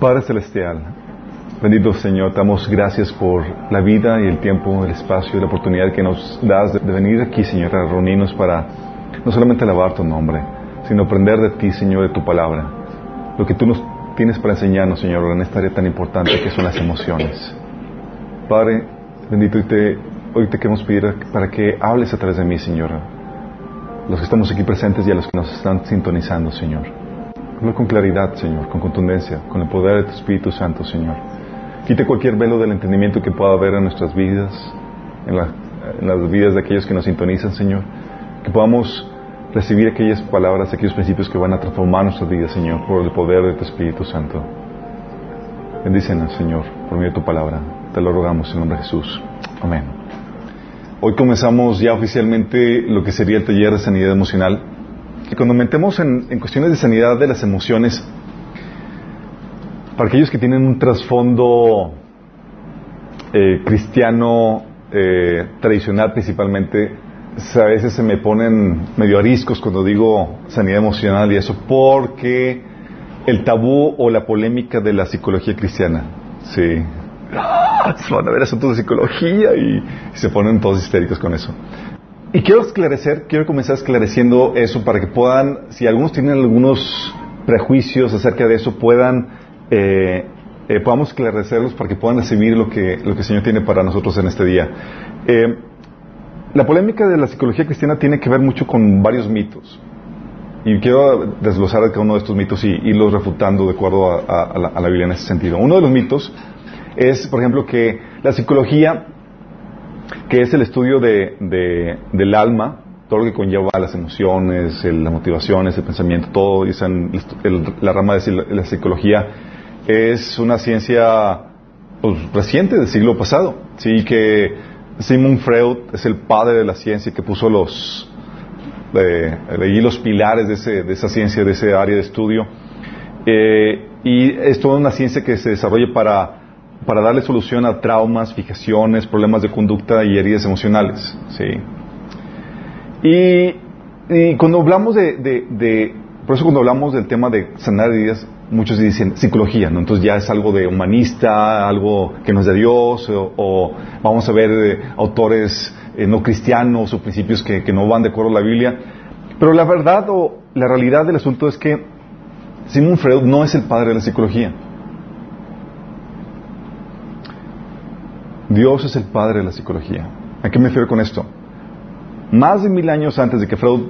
Padre Celestial, bendito Señor, damos gracias por la vida y el tiempo, el espacio y la oportunidad que nos das de, venir aquí, Señor, a reunirnos para no solamente alabar tu nombre, sino aprender de ti, Señor, de tu palabra. Lo que tú nos tienes para enseñarnos, Señor, en esta área tan importante que son las emociones. Padre, bendito, hoy te queremos pedir para que hables a través de mí, Señor. Los que estamos aquí presentes y a los que nos están sintonizando, Señor. Habla con claridad, Señor, con contundencia, con el poder de tu Espíritu Santo, Señor. Quite cualquier velo del entendimiento que pueda haber en nuestras vidas, en, la, en las vidas de aquellos que nos sintonizan, Señor. Que podamos recibir aquellas palabras, aquellos principios que van a transformar nuestras vidas, Señor, por el poder de tu Espíritu Santo. Bendícenos, Señor, por medio de tu palabra. Te lo rogamos en nombre de Jesús. Amén. Hoy comenzamos ya oficialmente lo que sería el taller de sanidad emocional. Y cuando metemos en, cuestiones de sanidad de las emociones, para aquellos que tienen un trasfondo eh, cristiano eh, tradicional principalmente, a veces se me ponen medio ariscos cuando digo sanidad emocional y eso, porque el tabú o la polémica de la psicología cristiana. Sí. Van a ver asuntos de psicología y se ponen todos histéricos con eso. Y quiero esclarecer, quiero comenzar esclareciendo eso para que puedan, si algunos tienen algunos prejuicios acerca de eso, puedan, eh, eh, podamos esclarecerlos para que puedan recibir lo que, lo que el Señor tiene para nosotros en este día. Eh, la polémica de la psicología cristiana tiene que ver mucho con varios mitos. Y quiero desglosar cada uno de estos mitos y irlos refutando de acuerdo a, la, a, la, Biblia en ese sentido. Uno de los mitos es, por ejemplo, que la psicología, que es el estudio de, de, del alma, todo lo que conlleva las emociones, las motivaciones, el pensamiento, todo, dicen, la rama de la psicología, es una ciencia pues, reciente del siglo pasado. Sí, que Sigmund Freud es el padre de la ciencia que puso los, eh, leí los pilares de, ese, de, esa ciencia, de ese área de estudio. Eh, y es toda una ciencia que se desarrolla para, para darle solución a traumas, fijaciones, problemas de conducta y heridas emocionales. ¿sí? Y, cuando hablamos de, por eso cuando hablamos del tema de sanar heridas, muchos dicen psicología, ¿no? Entonces ya es algo de humanista, algo que no es de Dios, o, vamos a ver eh, autores eh, no cristianos o principios que, que, no van de acuerdo a la Biblia. Pero la verdad o la realidad del asunto es que Sigmund Freud no es el padre de la psicología. Dios es el padre de la psicología. ¿A qué me refiero con esto? Más de mil años antes de que Freud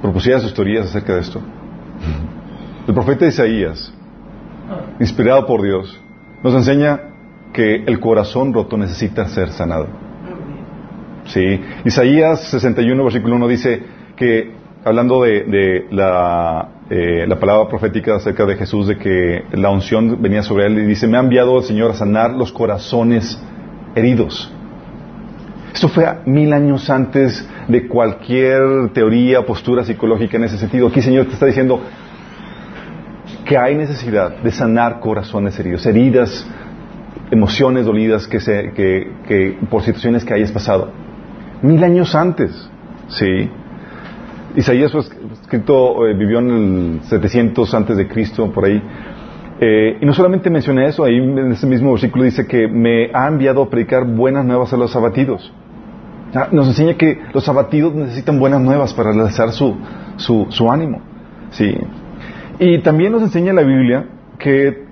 propusiera sus teorías acerca de esto, el profeta Isaías, inspirado por Dios, nos enseña que el corazón roto necesita ser sanado. Sí. Isaías 61, versículo 1 dice que, hablando de, eh, la, palabra profética acerca de Jesús, de que la unción venía sobre él, y dice, me ha enviado el Señor a sanar los corazones heridos. Esto fue mil años antes de cualquier teoría, postura psicológica en ese sentido. Aquí Señor te está diciendo, que hay necesidad de sanar corazones heridos, heridas, emociones dolidas que, se, que, que por situaciones que hayas pasado. Mil años antes, ¿sí? Isaías fue escrito, eh, vivió en el 700 antes de Cristo, por ahí. Eh, y no solamente menciona eso, ahí en ese mismo versículo dice que me ha enviado a predicar buenas nuevas a los abatidos. Nos enseña que los abatidos necesitan buenas nuevas para realizar su, su, su ánimo. Sí. Y también nos enseña la Biblia que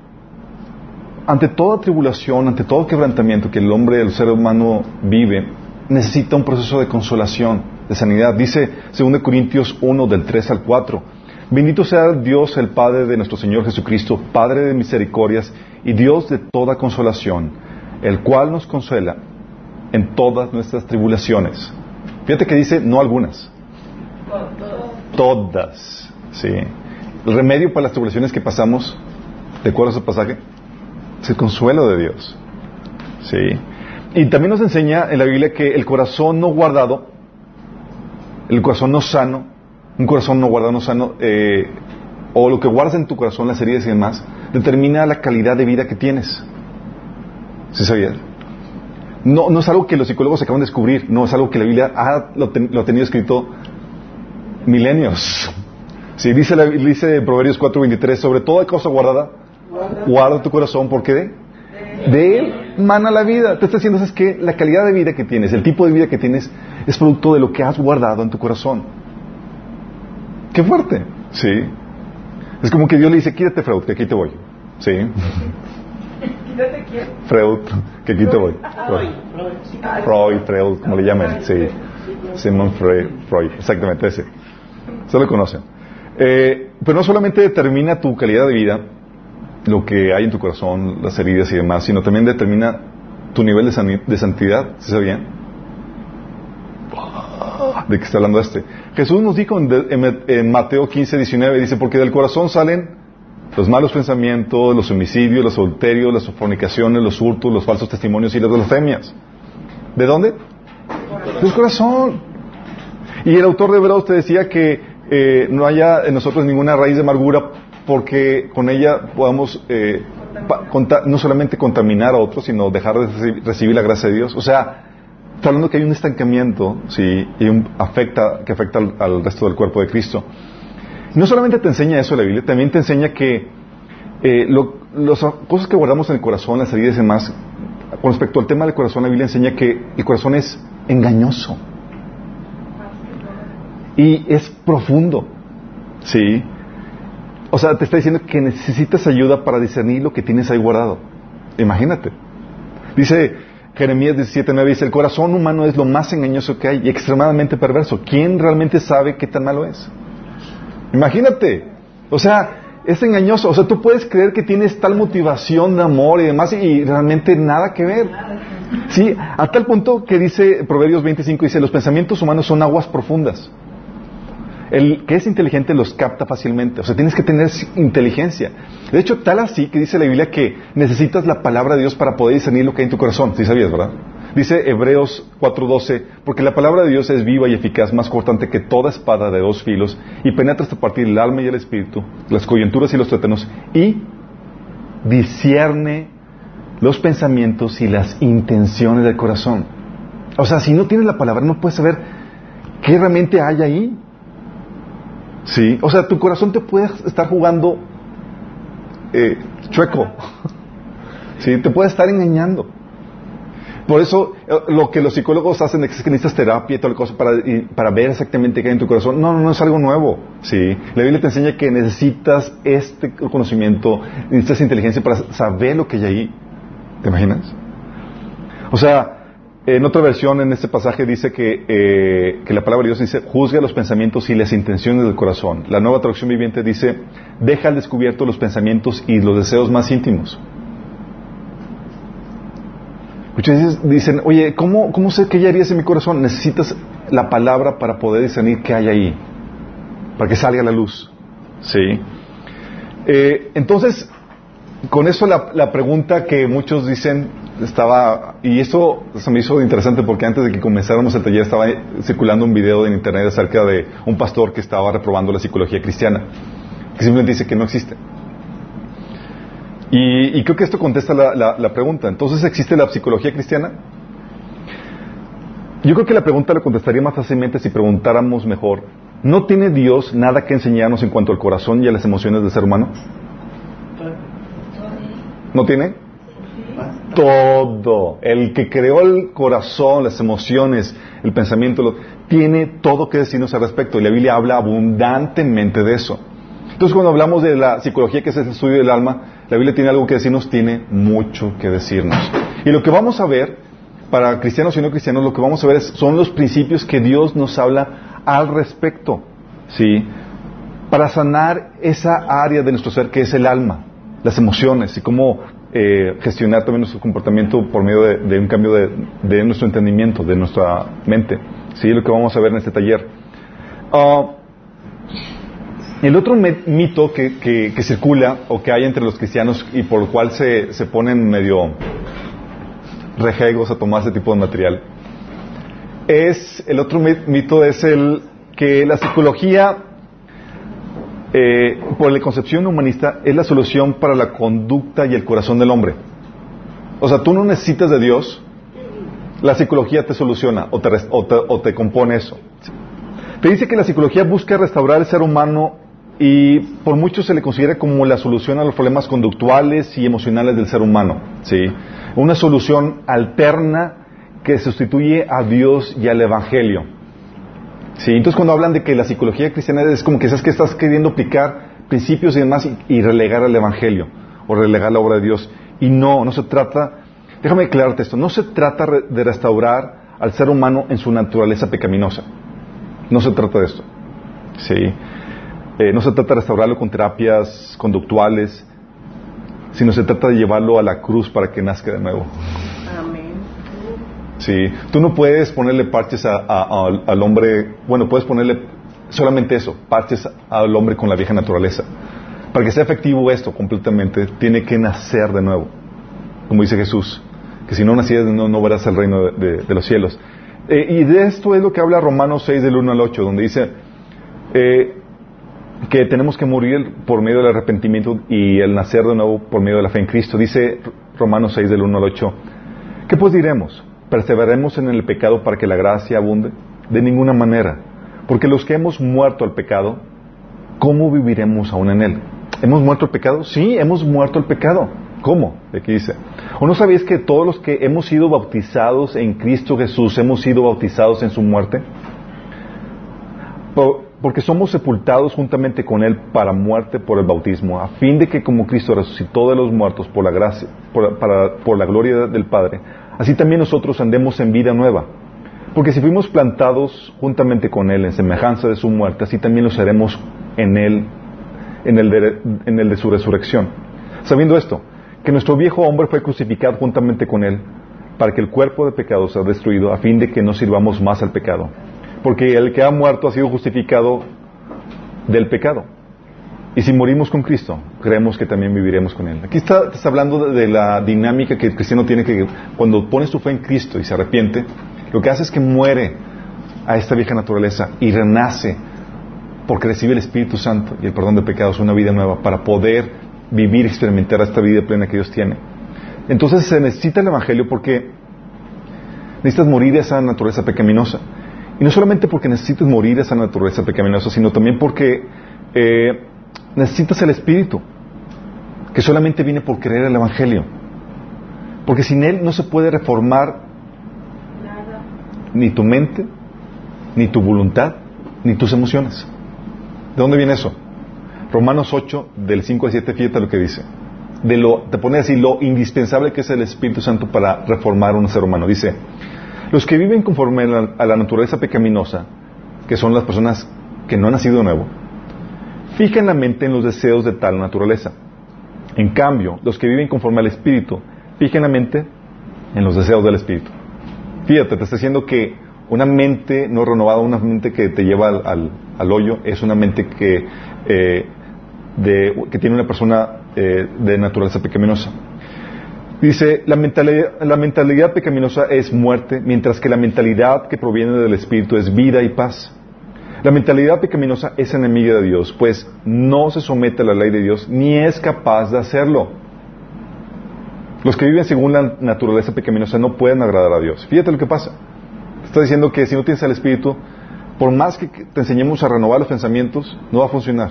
ante toda tribulación, ante todo quebrantamiento que el hombre, el ser humano vive, necesita un proceso de consolación, de sanidad. Dice 2 Corintios 1 del 3 al 4. Bendito sea Dios el Padre de nuestro Señor Jesucristo, Padre de misericordias y Dios de toda consolación, el cual nos consuela en todas nuestras tribulaciones. Fíjate que dice no algunas, todas. Sí. El remedio para las tribulaciones que pasamos, ¿de acuerdo a ese pasaje? Es el consuelo de Dios. Sí. Y también nos enseña en la Biblia que el corazón no guardado, el corazón no sano, un corazón no guardado, no sano, eh, o lo que guardas en tu corazón, las heridas y demás, determina la calidad de vida que tienes. ¿Sí sabías? No, no es algo que los psicólogos acaban de descubrir, no, es algo que la Biblia lo ha tenido escrito milenios. Sí, dice, la, dice Proverbios 4:23, sobre toda cosa guardada, Guarda tu corazón porque de él mana la vida. Te está diciendo, es que la calidad de vida que tienes, el tipo de vida que tienes, es producto de lo que has guardado en tu corazón. Qué fuerte. Sí. Es como que Dios le dice, quítate Freud, que aquí te voy. Sí. ¿Quítate quién? Freud, que aquí te voy. Freud, Freud, como le llamen. Sí. Simon Freud, Freud, exactamente ese. Se lo conocen. Eh, pero no solamente determina tu calidad de vida, lo que hay en tu corazón, las heridas y demás, sino también determina tu nivel de, santidad, ¿se sabe bien? ¿De qué está hablando este? Jesús nos dijo en, Mateo 15, 19, dice, porque del corazón salen los malos pensamientos, los homicidios, los adulterios, las fornicaciones, los hurtos, los falsos testimonios y las blasfemias. ¿De dónde? Del corazón. Y el autor de Hebreos te decía que eh, no haya en nosotros ninguna raíz de amargura porque con ella podamos eh, no solamente contaminar a otros, sino dejar de recibir la gracia de Dios. O sea, está hablando que hay un estancamiento, sí, y un afecta, que afecta al, resto del cuerpo de Cristo. No solamente te enseña eso la Biblia, también te enseña que eh, las cosas que guardamos en el corazón, las heridas y demás, con respecto al tema del corazón, la Biblia enseña que el corazón es engañoso y es profundo, sí. O sea, te está diciendo que necesitas ayuda para discernir lo que tienes ahí guardado. Imagínate. Dice Jeremías 17:9 dice, el corazón humano es lo más engañoso que hay y extremadamente perverso. ¿Quién realmente sabe qué tan malo es? Imagínate. O sea, es engañoso. O sea, tú puedes creer que tienes tal motivación de amor y demás y realmente nada que ver. Sí, a tal punto que dice Proverbios 25, dice, los pensamientos humanos son aguas profundas el que es inteligente los capta fácilmente. O sea, tienes que tener inteligencia. De hecho, tal así que dice la Biblia que necesitas la palabra de Dios para poder discernir lo que hay en tu corazón. ¿Sí sabías, verdad? Dice Hebreos 4:12, porque la palabra de Dios es viva y eficaz, más cortante que toda espada de dos filos, y penetra hasta partir el alma y el espíritu, las coyunturas y los tuétanos, y discierne los pensamientos y las intenciones del corazón. O sea, si no tienes la palabra, no puedes saber qué realmente hay ahí. Sí, o sea, tu corazón te puede estar jugando eh, chueco. sí, te puede estar engañando. Por eso eh, lo que los psicólogos hacen es que necesitas terapia y toda la cosa para, para ver exactamente qué hay en tu corazón. No, no, no es algo nuevo. Sí, la Biblia te enseña que necesitas este conocimiento, necesitas inteligencia para saber lo que hay ahí. ¿Te imaginas? O sea, en otra versión, en este pasaje, dice que, eh, que, la palabra de Dios dice, juzga los pensamientos y las intenciones del corazón. La nueva traducción viviente dice, deja al descubierto los pensamientos y los deseos más íntimos. Muchos dicen, oye, ¿cómo, ¿cómo sé qué hay en mi corazón? Necesitas la palabra para poder discernir qué hay ahí, para que salga la luz. ¿Sí? Eh, entonces, con eso la, la pregunta que muchos dicen, estaba, y esto se me hizo interesante porque antes de que comenzáramos el taller estaba circulando un video en internet acerca de un pastor que estaba reprobando la psicología cristiana, que simplemente dice que no existe. Y, creo que esto contesta la, la, pregunta. Entonces, ¿existe la psicología cristiana? Yo creo que la pregunta la contestaría más fácilmente si preguntáramos mejor, ¿no tiene Dios nada que enseñarnos en cuanto al corazón y a las emociones del ser humano? ¿No tiene? Todo. El que creó el corazón, las emociones, el pensamiento, tiene todo que decirnos al respecto. Y la Biblia habla abundantemente de eso. Entonces, cuando hablamos de la psicología, que es el estudio del alma, la Biblia tiene algo que decirnos, tiene mucho que decirnos. Y lo que vamos a ver, para cristianos y no cristianos, lo que vamos a ver son los principios que Dios nos habla al respecto. ¿Sí? Para sanar esa área de nuestro ser que es el alma, las emociones y cómo eh, gestionar también nuestro comportamiento por medio de, un cambio de, nuestro entendimiento, de nuestra mente. Sí, lo que vamos a ver en este taller. Ah, el otro mito que, circula o que hay entre los cristianos y por el cual se, se ponen medio rejegos a tomar ese tipo de material es el otro mito es el que la psicología eh, por la concepción humanista, es la solución para la conducta y el corazón del hombre. O sea, tú no necesitas de Dios, la psicología te soluciona o te, o te, compone eso. Te dice que la psicología busca restaurar el ser humano y por muchos se le considera como la solución a los problemas conductuales y emocionales del ser humano. ¿sí? Una solución alterna que sustituye a Dios y al Evangelio. ¿Sí? Entonces cuando hablan de que la psicología cristiana es como que sabes que estás queriendo aplicar principios y demás y, relegar al Evangelio o relegar la obra de Dios. Y no, no se trata, déjame aclararte esto, no se trata de restaurar al ser humano en su naturaleza pecaminosa. No se trata de esto. ¿sí? Eh, no se trata de restaurarlo con terapias conductuales, sino se trata de llevarlo a la cruz para que nazca de nuevo. Sí, tú no puedes ponerle parches a- al- hombre, bueno, puedes ponerle solamente eso, parches al hombre con la vieja naturaleza. Para que sea efectivo esto completamente, tiene que nacer de nuevo, como dice Jesús, que si no nacieras no, no verás el reino de los cielos. Eh, y de esto es lo que habla Romanos 6 del 1 al 8, donde dice eh, que tenemos que morir por medio del arrepentimiento y el nacer de nuevo por medio de la fe en Cristo. Dice Romanos 6 del 1 al 8, ¿qué pues diremos? ¿Perseveremos en el pecado para que la gracia abunde? De ninguna manera, porque los que hemos muerto al pecado, ¿cómo viviremos aún en él? ¿Hemos muerto al pecado? Sí, hemos muerto al pecado. ¿Cómo? Aquí dice. ¿O no sabéis que todos los que hemos sido bautizados en Cristo Jesús hemos sido bautizados en su muerte? Por- porque somos sepultados juntamente con Él para muerte por el bautismo, a fin de que como Cristo resucitó de los muertos por la gracia, por la gloria del Padre, así también nosotros andemos en vida nueva. Porque si fuimos plantados juntamente con Él en semejanza de su muerte, así también lo seremos en Él, en el de, en el de su resurrección. Sabiendo esto, que nuestro viejo hombre fue crucificado juntamente con Él, para que el cuerpo de pecado sea destruido, a fin de que no sirvamos más al pecado. Porque el que ha muerto ha sido justificado del pecado. Y si morimos con Cristo, creemos que también viviremos con Él. Aquí está, hablando de, la dinámica que el cristiano tiene que, cuando pone su fe en Cristo y se arrepiente, lo que hace es que muere a esta vieja naturaleza y renace porque recibe el Espíritu Santo y el perdón de pecados, una vida nueva, para poder vivir experimentar esta vida plena que Dios tiene. Entonces se necesita el Evangelio porque necesitas morir a esa naturaleza pecaminosa. Y no solamente porque necesitas morir a esa naturaleza pecaminosa, sino también porque eh, necesitas el Espíritu, que solamente viene por creer el Evangelio. Porque sin Él no se puede reformar Nada. ni tu mente, ni tu voluntad, ni tus emociones. ¿De dónde viene eso? Romanos 8, del 5 al 7, fíjate lo que dice. De lo, te pone así, lo indispensable que es el Espíritu Santo para reformar un ser humano. Dice, los que viven conforme a la, a la naturaleza pecaminosa, que son las personas que no han nacido de nuevo, fijan la mente en los deseos de tal naturaleza. En cambio, los que viven conforme al Espíritu, fijan la mente en los deseos del Espíritu. Fíjate, te está diciendo que una mente no renovada, una mente que te lleva al, al- hoyo, es una mente que, eh, de- que tiene una persona eh, de naturaleza pecaminosa. Dice, la mentalidad, la mentalidad pecaminosa es muerte, mientras que la mentalidad que proviene del Espíritu es vida y paz. La mentalidad pecaminosa es enemiga de Dios, pues no se somete a la ley de Dios ni es capaz de hacerlo. Los que viven según la naturaleza pecaminosa no pueden agradar a Dios. Fíjate lo que pasa. Está diciendo que si no tienes el Espíritu, por más que te enseñemos a renovar los pensamientos, no va a funcionar.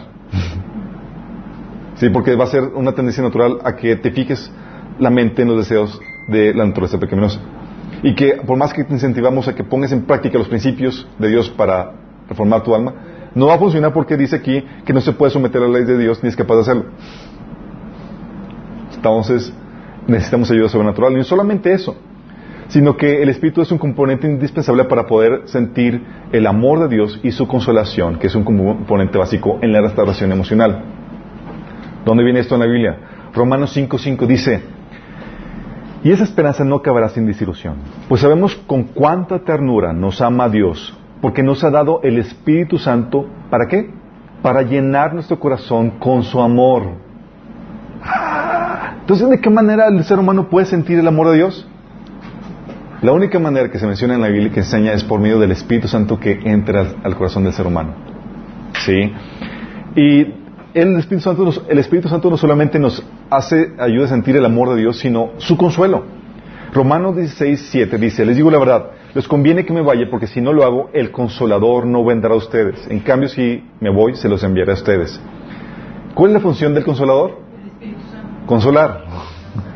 Sí, porque va a ser una tendencia natural a que te fijes la mente en los deseos de la naturaleza pecaminosa. Y que por más que te incentivamos a que pongas en práctica los principios de Dios para reformar tu alma, no va a funcionar porque dice aquí que no se puede someter a la ley de Dios ni es capaz de hacerlo. Entonces, necesitamos ayuda sobrenatural. Y no solamente eso, sino que el Espíritu es un componente indispensable para poder sentir el amor de Dios y su consolación, que es un componente básico en la restauración emocional. ¿Dónde viene esto en la Biblia? Romanos 5.5 dice, y esa esperanza no acabará sin desilusión, pues sabemos con cuánta ternura nos ama Dios, porque nos ha dado el Espíritu Santo, ¿para qué? Para llenar nuestro corazón con su amor. Ah, Entonces, ¿de qué manera el ser humano puede sentir el amor de Dios? La única manera que se menciona en la Biblia que enseña es por medio del Espíritu Santo que entra al, corazón del ser humano. ¿Sí? Y el Espíritu, Santo el Espíritu Santo no solamente nos hace, ayuda a sentir el amor de Dios, sino su consuelo. Romanos 16, 7 dice, les digo la verdad, les conviene que me vaya porque si no lo hago, el consolador no vendrá a ustedes. En cambio, si me voy, se los enviaré a ustedes. ¿Cuál es la función del consolador? Consolar.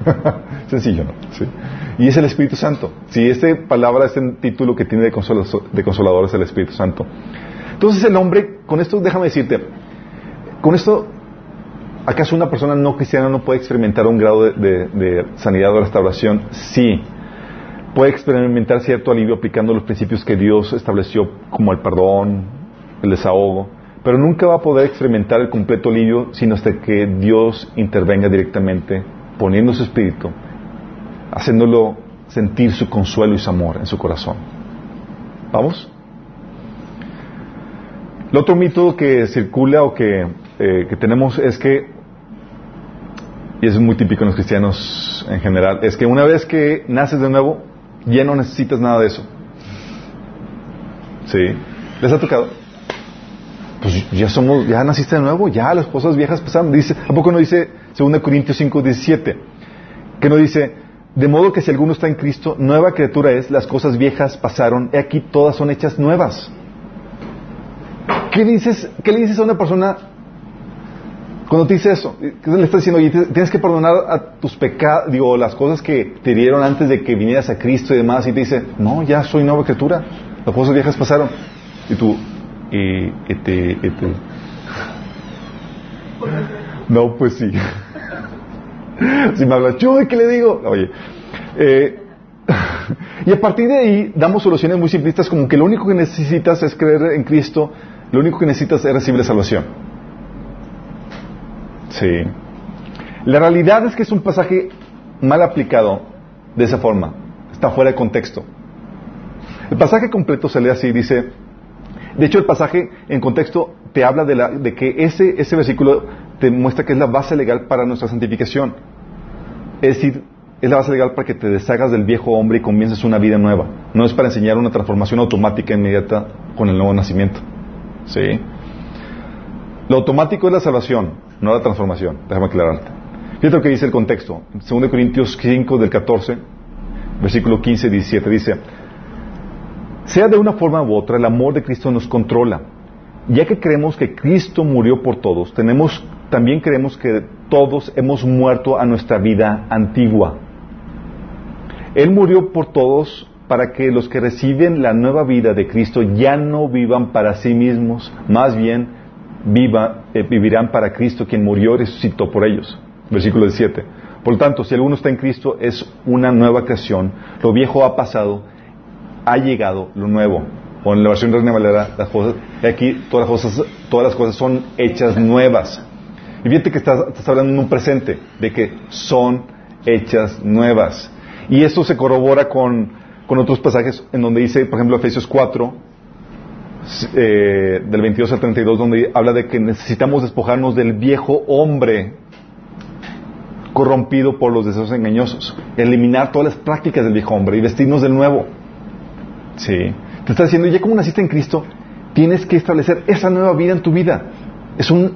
Sencillo, ¿no? Sí. Y es el Espíritu Santo. Si esta palabra, este título que tiene de, de consolador es el Espíritu Santo. Entonces el hombre, con esto déjame decirte, con esto, ¿acaso una persona no cristiana no puede experimentar un grado de, de sanidad o restauración? Sí. Puede experimentar cierto alivio aplicando los principios que Dios estableció como el perdón, el desahogo, pero nunca va a poder experimentar el completo alivio sino hasta que Dios intervenga directamente, poniendo su espíritu, haciéndolo sentir su consuelo y su amor en su corazón. ¿Vamos? El otro mito que circula o que, eh, que tenemos es que, y es muy típico en los cristianos en general, es que una vez que naces de nuevo, ya no necesitas nada de eso. ¿Sí? ¿Les ha tocado? Pues ya somos, ya naciste de nuevo, ya las cosas viejas pasaron. Dice, ¿a poco no dice 2 Corintios 5, 17? Que no dice, de modo que si alguno está en Cristo, nueva criatura es, las cosas viejas pasaron, y aquí todas son hechas nuevas. ¿Qué, dices, ¿Qué le dices a una persona cuando te dice eso? ¿Qué le estás diciendo? Oye, tienes que perdonar a tus pecados, digo, las cosas que te dieron antes de que vinieras a Cristo y demás, y te dice, no, ya soy nueva criatura, las cosas viejas pasaron. Y tú, y, este, este. No, pues sí. si me hablas, yo, ¿qué le digo? Oye, eh, y a partir de ahí damos soluciones muy simplistas como que lo único que necesitas es creer en Cristo, lo único que necesitas es recibir la salvación. Sí. La realidad es que es un pasaje mal aplicado de esa forma. Está fuera de contexto. El pasaje completo se lee así, dice, de hecho el pasaje en contexto te habla de, la, de que ese, ese versículo te muestra que es la base legal para nuestra santificación. Es decir, es la base legal para que te deshagas del viejo hombre y comiences una vida nueva. No es para enseñar una transformación automática inmediata con el nuevo nacimiento. ¿Sí? Lo automático es la salvación, no la transformación. Déjame aclararte. Fíjate lo que dice el contexto. 2 Corintios 5 del 14, versículo 15 y 17 dice, sea de una forma u otra, el amor de Cristo nos controla. Ya que creemos que Cristo murió por todos, tenemos, también creemos que todos hemos muerto a nuestra vida antigua. Él murió por todos para que los que reciben la nueva vida de Cristo ya no vivan para sí mismos, más bien viva, eh, vivirán para Cristo quien murió y resucitó por ellos. Versículo 17. Por lo tanto, si alguno está en Cristo es una nueva creación, lo viejo ha pasado, ha llegado lo nuevo. O en la versión Reina Valera, las cosas, y aquí todas las cosas, todas las cosas son hechas nuevas. Y fíjate que estás, estás hablando en un presente, de que son hechas nuevas. Y esto se corrobora con, con otros pasajes en donde dice, por ejemplo, Efesios 4, eh, del 22 al 32, donde habla de que necesitamos despojarnos del viejo hombre corrompido por los deseos engañosos, eliminar todas las prácticas del viejo hombre y vestirnos del nuevo. Sí. Te está diciendo, ya como naciste en Cristo, tienes que establecer esa nueva vida en tu vida. Es un,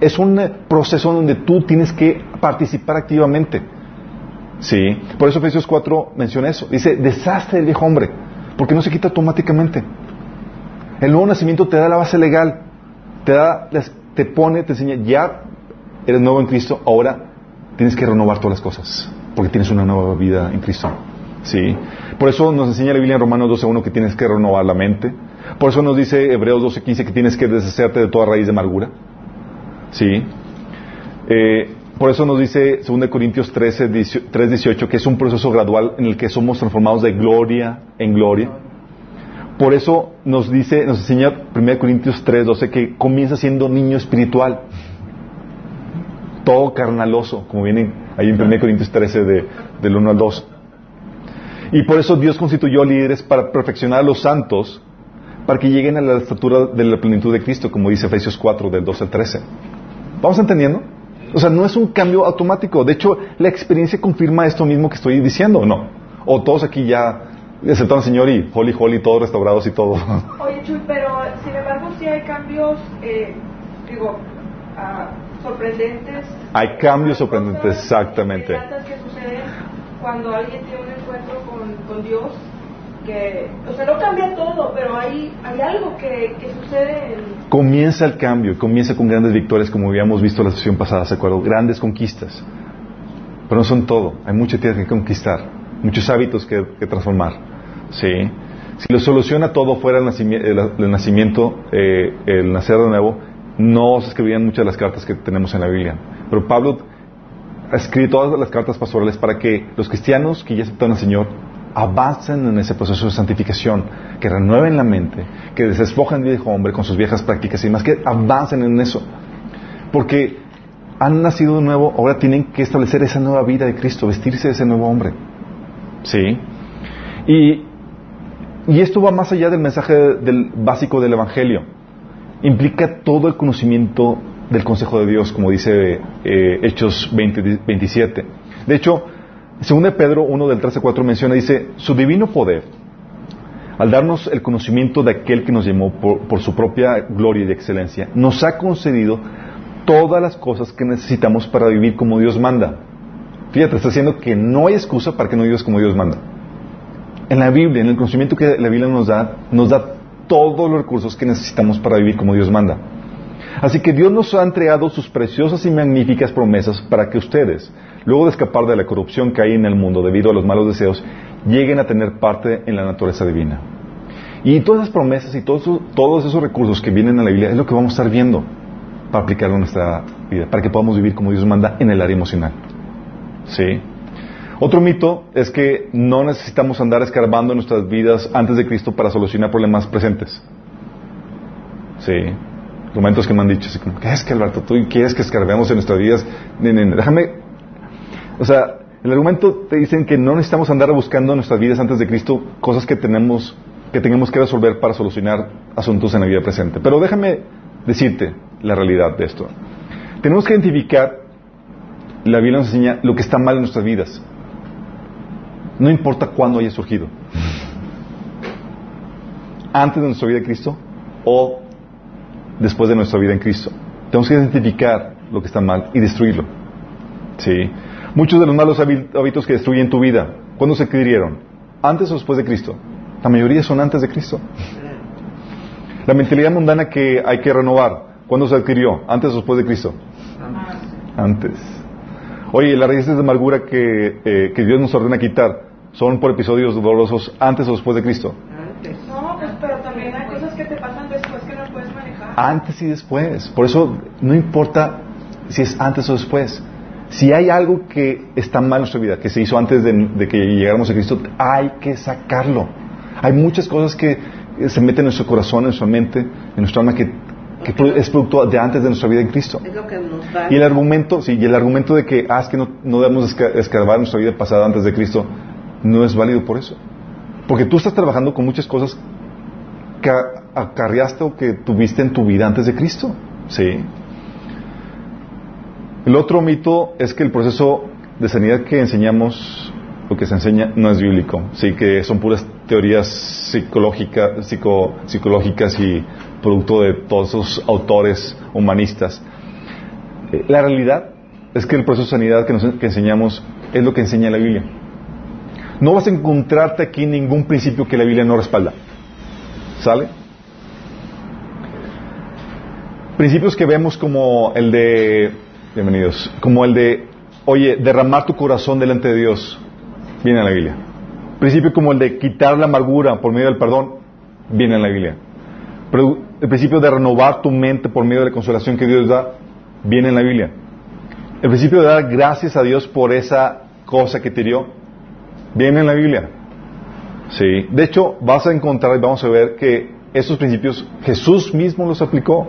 es un eh, proceso donde tú tienes que participar activamente. Sí. Por eso Efesios 4 menciona eso. Dice, deshazte del viejo hombre, porque no se quita automáticamente. El nuevo nacimiento te da la base legal, te da, te pone, te enseña, ya eres nuevo en Cristo, ahora tienes que renovar todas las cosas, porque tienes una nueva vida en Cristo. Sí. Por eso nos enseña la Biblia en Romanos 12.1 que tienes que renovar la mente. Por eso nos dice Hebreos 12.15 que tienes que deshacerte de toda raíz de amargura. Sí. Eh, por eso nos dice 2 Corintios 3.18 que es un proceso gradual en el que somos transformados de gloria en gloria. Por eso nos dice, nos enseña 1 Corintios 3.12 que comienza siendo niño espiritual. Todo carnaloso, como viene ahí en 1 Corintios 13 de, del 1 al 2. Y por eso Dios constituyó líderes para perfeccionar a los santos, para que lleguen a la estatura de la plenitud de Cristo, como dice Efesios 4, del 12 al 13. ¿Vamos entendiendo? O sea, no es un cambio automático. De hecho, la experiencia confirma esto mismo que estoy diciendo, ¿o no? O todos aquí ya aceptaron al Señor y holy, holy, todos restaurados y todo. Oye, Chuy, pero sin embargo sí hay cambios, eh, digo, ah, sorprendentes. Hay cambios sorprendentes, exactamente. que suceden cuando alguien tiene un encuentro con, con Dios que, o sea, no cambia todo, pero hay, hay algo que, que sucede. En... Comienza el cambio, comienza con grandes victorias, como habíamos visto la sesión pasada, ¿se acuerdan? Grandes conquistas. Pero no son todo, hay mucha tierra que conquistar, muchos hábitos que, transformar. ¿sí? Si lo soluciona todo fuera el nacimiento, el, eh, el nacer de nuevo, no se escribirían muchas de las cartas que tenemos en la Biblia. Pero Pablo escribe todas las cartas pastorales para que los cristianos que ya aceptan al Señor avancen en ese proceso de santificación, que renueven la mente, que desespojen el viejo hombre con sus viejas prácticas y más, que avancen en eso. Porque han nacido de nuevo, ahora tienen que establecer esa nueva vida de Cristo, vestirse de ese nuevo hombre. ¿Sí? Y, y esto va más allá del mensaje del, básico del Evangelio. Implica todo el conocimiento del consejo de Dios, como dice eh, Hechos 20, 27. De hecho, según Pedro 1 del 13 4 menciona, dice, su divino poder, al darnos el conocimiento de aquel que nos llamó por, su propia gloria y excelencia, nos ha concedido todas las cosas que necesitamos para vivir como Dios manda. Fíjate, está diciendo que no hay excusa para que no vivas como Dios manda. En la Biblia, en el conocimiento que la Biblia nos da, nos da todos los recursos que necesitamos para vivir como Dios manda. Así que Dios nos ha entregado sus preciosas y magníficas promesas para que ustedes, luego de escapar de la corrupción que hay en el mundo debido a los malos deseos, lleguen a tener parte en la naturaleza divina. Y todas esas promesas y todos, todos esos recursos que vienen a la Biblia es lo que vamos a estar viendo para aplicarlo en nuestra vida, para que podamos vivir como Dios manda en el área emocional. ¿Sí? Otro mito es que no necesitamos andar escarbando nuestras vidas antes de Cristo para solucionar problemas presentes. Sí momentos que me han dicho, así como, ¿qué es que Alberto? ¿Tú quieres que escarbemos en nuestras vidas? déjame, o sea, el argumento te dicen que no necesitamos andar buscando en nuestras vidas antes de Cristo cosas que tenemos que tengamos que resolver para solucionar asuntos en la vida presente. Pero déjame decirte la realidad de esto. Tenemos que identificar, la Biblia nos enseña lo que está mal en nuestras vidas. No importa cuándo haya surgido. Antes de nuestra vida de Cristo o después de nuestra vida en Cristo. Tenemos que identificar lo que está mal y destruirlo. ¿Sí? Muchos de los malos hábitos que destruyen tu vida, ¿cuándo se adquirieron? ¿Antes o después de Cristo? La mayoría son antes de Cristo. La mentalidad mundana que hay que renovar, ¿cuándo se adquirió? ¿Antes o después de Cristo? Antes. Oye, las raíces de amargura que, eh, que Dios nos ordena quitar, ¿son por episodios dolorosos antes o después de Cristo? No, pues, pero también hay cosas que te pasan después que no puedes manejar. Antes y después. Por eso no importa si es antes o después. Si hay algo que está mal en nuestra vida, que se hizo antes de, que llegáramos a Cristo, hay que sacarlo. Hay muchas cosas que se meten en nuestro corazón, en nuestra mente, en nuestra alma, que, es producto de antes de nuestra vida en Cristo. Y el argumento, sí, y el argumento de que, ah, es que no, no debemos escarbar nuestra vida pasada antes de Cristo, no es válido por eso. Porque tú estás trabajando con muchas cosas que acarreaste o que tuviste en tu vida antes de Cristo. Sí. El otro mito es que el proceso de sanidad que enseñamos, lo que se enseña, no es bíblico. Sí, que son puras teorías psicológicas, psicológicas y producto de todos esos autores humanistas. Eh, la realidad es que el proceso de sanidad que, que enseñamos es lo que enseña la Biblia no vas a encontrarte aquí ningún principio que la Biblia no respalda. ¿Sale? Principios que vemos como el de, bienvenidos, como el de, oye, derramar tu corazón delante de Dios, viene en la Biblia. Principio como el de quitar la amargura por medio del perdón, viene en la Biblia. El principio de renovar tu mente por medio de la consolación que Dios da, viene en la Biblia. El principio de dar gracias a Dios por esa cosa que te dio, Viene en la Biblia. Sí. De hecho, vas a encontrar y vamos a ver que esos principios Jesús mismo los aplicó.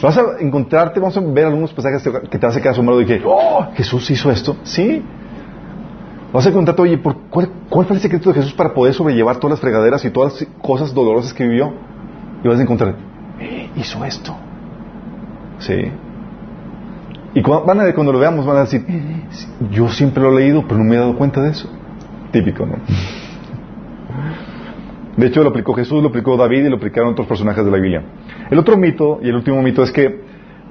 Vas a encontrarte, vamos a ver algunos pasajes que te hace asombrado y que, oh, Jesús hizo esto. Sí. Vas a encontrarte, oye, ¿por cuál, ¿cuál, fue el secreto de Jesús para poder sobrellevar todas las fregaderas y todas las cosas dolorosas que vivió? Y vas a encontrar, eh, hizo esto. Sí. Y cuando, van a, cuando lo veamos van a decir, yo siempre lo he leído, pero no me he dado cuenta de eso. Típico, ¿no? De hecho, lo aplicó Jesús, lo aplicó David y lo aplicaron otros personajes de la Biblia. El otro mito, y el último mito, es que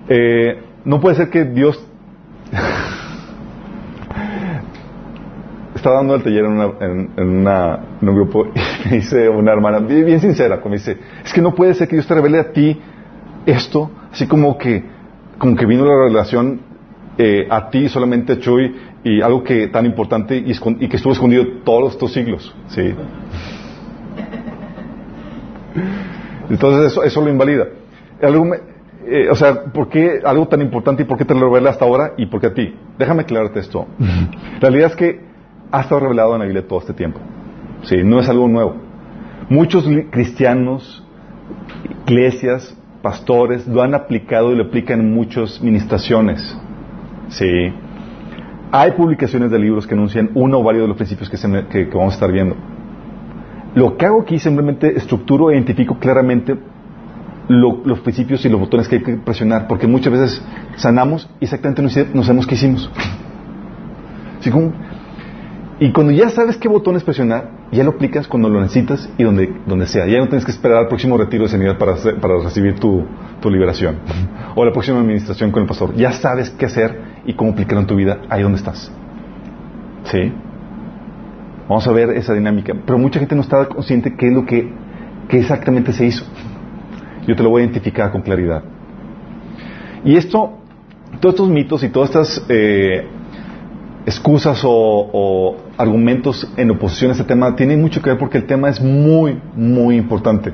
eh, no puede ser que Dios estaba dando el taller en, una, en, una, en un grupo y me dice una hermana, bien, sincera, como dice, es que no puede ser que Dios te revele a ti esto, así como que, como que vino la revelación eh, a ti solamente a Chuy y algo que tan importante y, y, que estuvo escondido todos estos siglos, sí. Entonces eso, eso lo invalida. Algo eh, o sea, ¿por qué algo tan importante y por qué te lo revela hasta ahora y por qué a ti? Déjame aclararte esto. La realidad es que ha estado revelado en la Biblia todo este tiempo. Sí, no es algo nuevo. Muchos cristianos, iglesias, pastores lo han aplicado y lo aplican en muchas ministraciones. Sí. Hay publicaciones de libros que anuncian uno o varios de los principios que, que vamos a estar viendo. Lo que hago aquí simplemente estructuro e identifico claramente los principios y los botones que hay que presionar, porque muchas veces sanamos y exactamente no, sabemos qué hicimos. Y cuando ya sabes qué botones presionar, ya lo aplicas cuando lo necesitas y donde, donde sea. Ya no tienes que esperar al próximo retiro de sanidad para, para recibir tu, tu liberación o la próxima administración con el pastor. Ya sabes qué hacer y cómo aplicarlo en tu vida ahí donde estás. ¿Sí? Vamos a ver esa dinámica. Pero mucha gente no está consciente qué es lo que qué exactamente se hizo yo te lo voy a identificar con claridad. Y esto, todos estos mitos y todas estas eh, excusas o, argumentos en oposición a este tema tienen mucho que ver porque el tema es muy, muy importante.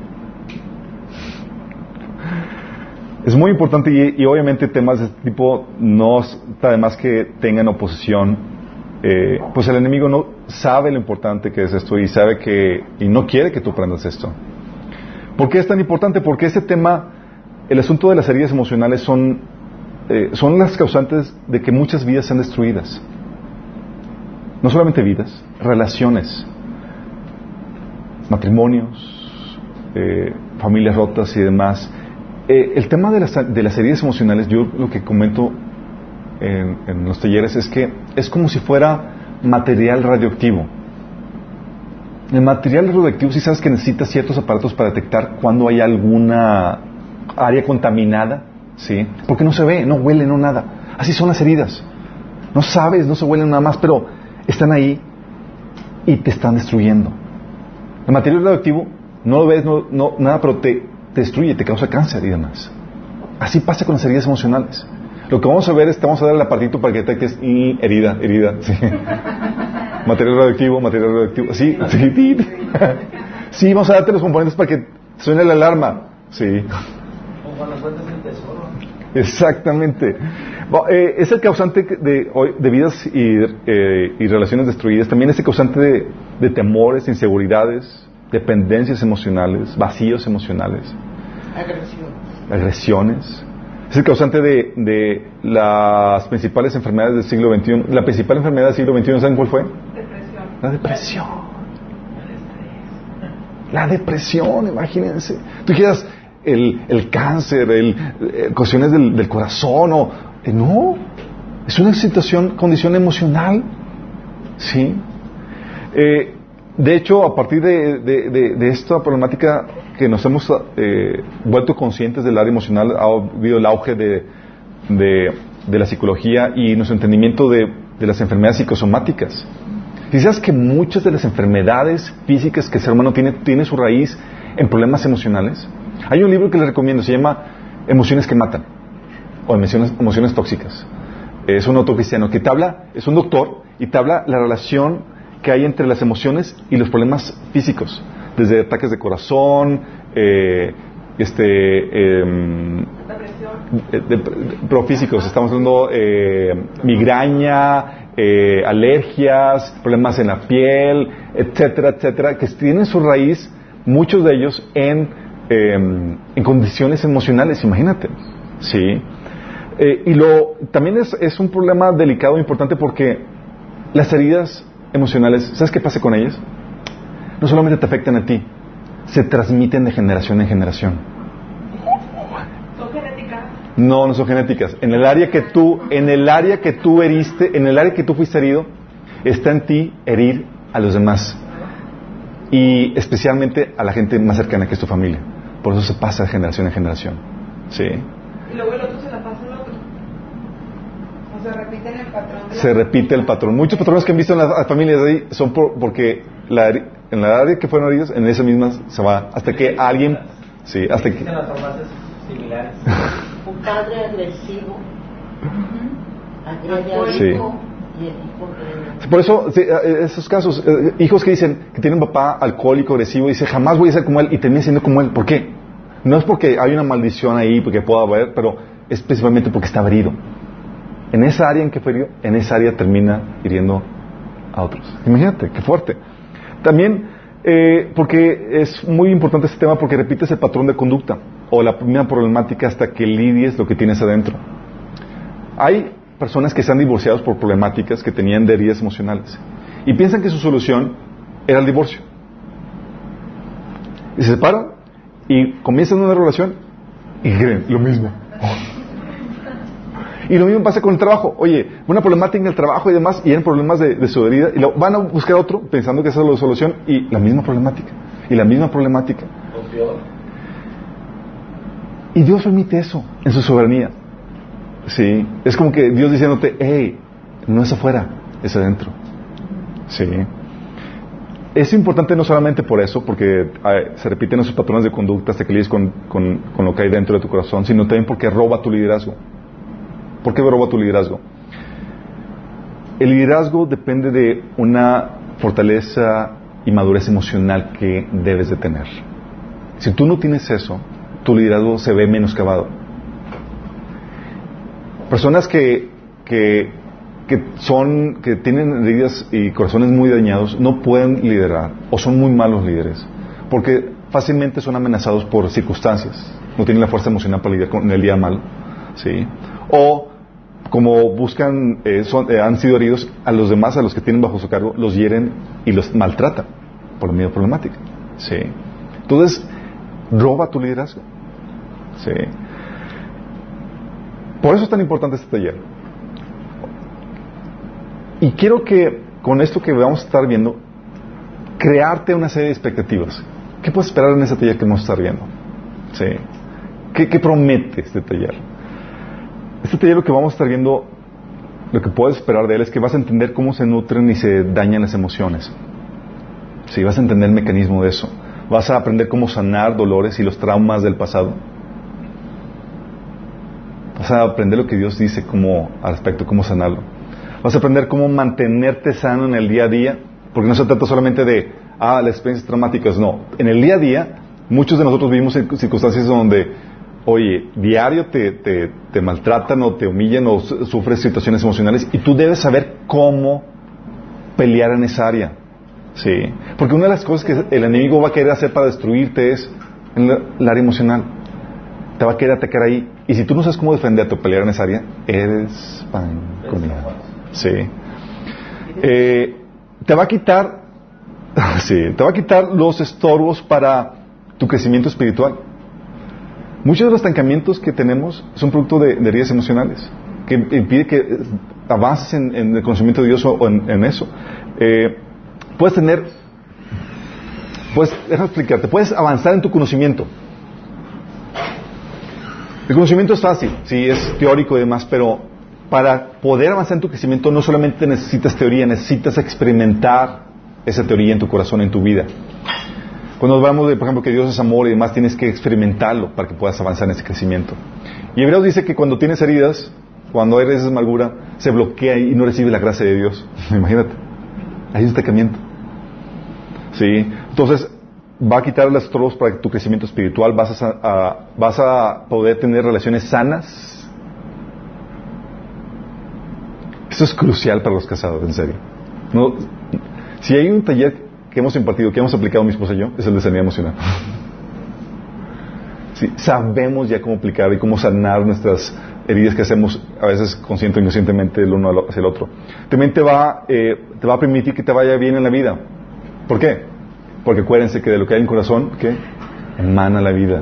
Es muy importante y, obviamente temas de este tipo no está de más que tengan oposición. Eh, pues el enemigo no sabe lo importante que es esto y sabe que y no quiere que tú aprendas esto. ¿Por qué es tan importante? Porque ese tema, el asunto de las heridas emocionales son, eh, son las causantes de que muchas vidas sean destruidas. No solamente vidas, relaciones, matrimonios, eh, familias rotas y demás. Eh, el tema de las, de las, heridas emocionales, yo lo que comento en, los talleres es que es como si fuera material radioactivo. El material radioactivo sí sabes que necesita ciertos aparatos para detectar cuando hay alguna área contaminada, ¿sí? Porque no se ve, no huele, no nada. Así son las heridas. No sabes, no se huelen nada más, pero están ahí y te están destruyendo. El material radioactivo no lo ves, no, nada, pero te, te, destruye, te causa cáncer y demás. Así pasa con las heridas emocionales. Lo que vamos a ver es, te vamos a dar el apartito para que detectes y herida, herida. ¿sí? material radioactivo, material radioactivo. Sí, sí, sí, vamos a darte los componentes para que suene la alarma. Sí. Exactamente. Eh, es el causante de, de vidas y, eh, y, relaciones destruidas. También es el causante de, de, temores, inseguridades, dependencias emocionales, vacíos emocionales. Agresiones. Agresiones. Es el causante de, de las principales enfermedades del siglo XXI. La principal enfermedad del siglo XXI, ¿saben cuál fue? La depresión. La depresión, imagínense. Tú quieras el, el cáncer, el, eh, cuestiones del, corazón, o. Eh, no. Es una situación, condición emocional. ¿Sí? Eh, de hecho, a partir de, esta problemática que nos hemos vuelto conscientes del área emocional, ha habido el auge de, de la psicología y nuestro entendimiento de, las enfermedades psicosomáticas. Si sabes que muchas de las enfermedades físicas que el ser humano tiene, tiene su raíz en problemas emocionales. Hay un libro que les recomiendo, se llama Emociones que matan o emociones, emociones tóxicas. Es un autocristiano que te habla, es un doctor y te habla la relación que hay entre las emociones y los problemas físicos, desde ataques de corazón, eh, este, em, eh, de, profísicos, estamos hablando eh, migraña, eh, alergias, problemas en la piel, etcétera, etcétera, que tienen su raíz, muchos de ellos, en, em, en condiciones emocionales, imagínate. ¿sí? Eh, y lo, también es, es un problema delicado e importante porque las heridas emocionales, ¿sabes qué pasa con ellas? No solamente te afectan a ti, se transmiten de generación en generación. No, no son genéticas. En el área que tú, en el área que tú heriste, en el área que tú fuiste herido, está en ti herir a los demás. Y especialmente a la gente más cercana que es tu familia. Por eso se pasa de generación en generación. ¿Sí? Y luego el otro se el patrón. repite el patrón. Muchos patrones que han visto en las familias de ahí son por- porque la, en la área que fueron heridas, en esa misma se va. Hasta que alguien, sí, hasta que, las similares. Un padre agresivo, Sí. Por eso, sí, eh, esos casos, eh, hijos que dicen que tienen un papá alcohólico, agresivo, dice jamás voy a ser como él y termina siendo como él. ¿Por qué? No es porque hay una maldición ahí, porque pueda haber, pero es principalmente porque está herido. En esa área en que fue herido, en esa área termina hiriendo a otros. Imagínate, qué fuerte. También, eh, porque es muy importante este tema porque repites el patrón de conducta o la misma problemática hasta que lidies lo que tienes adentro. Hay personas que se han divorciado por problemáticas que tenían de heridas emocionales y piensan que su solución era el divorcio. Y se separan y comienzan una relación y creen lo mismo. Y lo mismo pasa con el trabajo. Oye, una problemática en el trabajo y demás, y eran problemas de, de su herida, y lo, van a buscar otro pensando que esa es la solución, y la misma problemática, y la misma problemática. Y Dios permite eso en su soberanía. Sí, es como que Dios diciéndote, hey, no es afuera, es adentro. Sí. Es importante no solamente por eso, porque eh, se repiten esos patrones de conducta hasta que lidies con, con, con lo que hay dentro de tu corazón, sino también porque roba tu liderazgo. ¿Por qué roba tu liderazgo? El liderazgo depende de una fortaleza y madurez emocional que debes de tener. Si tú no tienes eso, tu liderazgo se ve menoscabado. Personas que, que, que son, que tienen heridas y corazones muy dañados, no pueden liderar o son muy malos líderes, porque fácilmente son amenazados por circunstancias, no tienen la fuerza emocional para lidiar con el día malo, ¿sí? O como buscan, eh, son, eh, han sido heridos a los demás, a los que tienen bajo su cargo, los hieren y los maltratan por la misma problemática, ¿sí? Entonces, roba tu liderazgo. Sí. Por eso es tan importante este taller. Y quiero que con esto que vamos a estar viendo, crearte una serie de expectativas. ¿Qué puedes esperar en ese taller que vamos a estar viendo? Sí. ¿Qué, qué promete este taller? Este taller lo que vamos a estar viendo, lo que puedes esperar de él es que vas a entender cómo se nutren y se dañan las emociones. Sí, vas a entender el mecanismo de eso. Vas a aprender cómo sanar dolores y los traumas del pasado. Vas a aprender lo que Dios dice como, al respecto, cómo sanarlo. Vas a aprender cómo mantenerte sano en el día a día, porque no se trata solamente de, ah, las experiencias traumáticas, no. En el día a día, muchos de nosotros vivimos circunstancias donde, oye, diario te, te, maltratan o te humillan o su- sufres situaciones emocionales y tú debes saber cómo pelear en esa área. Sí, porque una de las cosas que el enemigo va a querer hacer para destruirte es en el área emocional. Te va a querer atacar ahí. Y si tú no sabes cómo defenderte o pelear en esa área, eres pan. Sí. Eh, te va a quitar, sí, te va a quitar los estorbos para tu crecimiento espiritual. Muchos de los estancamientos que tenemos son producto de, heridas emocionales, que impide que avances en, el conocimiento de Dios o, en eso. Eh, puedes tener, puedes, déjame explicarte, puedes avanzar en tu conocimiento. El conocimiento es fácil, sí, es teórico y demás, pero para poder avanzar en tu crecimiento no solamente necesitas teoría, necesitas experimentar esa teoría en tu corazón, en tu vida. Cuando hablamos de, por ejemplo, que Dios es amor y demás, tienes que experimentarlo para que puedas avanzar en ese crecimiento. Y Hebreos dice que cuando tienes heridas, cuando de amargura, se bloquea y no recibes la gracia de Dios. Imagínate. Hay un estancamiento. Sí. Entonces, va a quitar los estorbos para tu crecimiento espiritual, vas a, a- vas a poder tener relaciones sanas. Eso es crucial para los casados, en serio. No, si hay un taller que hemos impartido, que hemos aplicado mi esposa y yo, es el de sanidad emocional. Sí, sabemos ya cómo aplicar y cómo sanar nuestras heridas que hacemos a veces consciente o inconscientemente el uno hacia el otro. También te va, eh, te va a permitir que te vaya bien en la vida. ¿Por qué? Porque acuérdense que de lo que hay en el corazón, ¿qué? Emana la vida.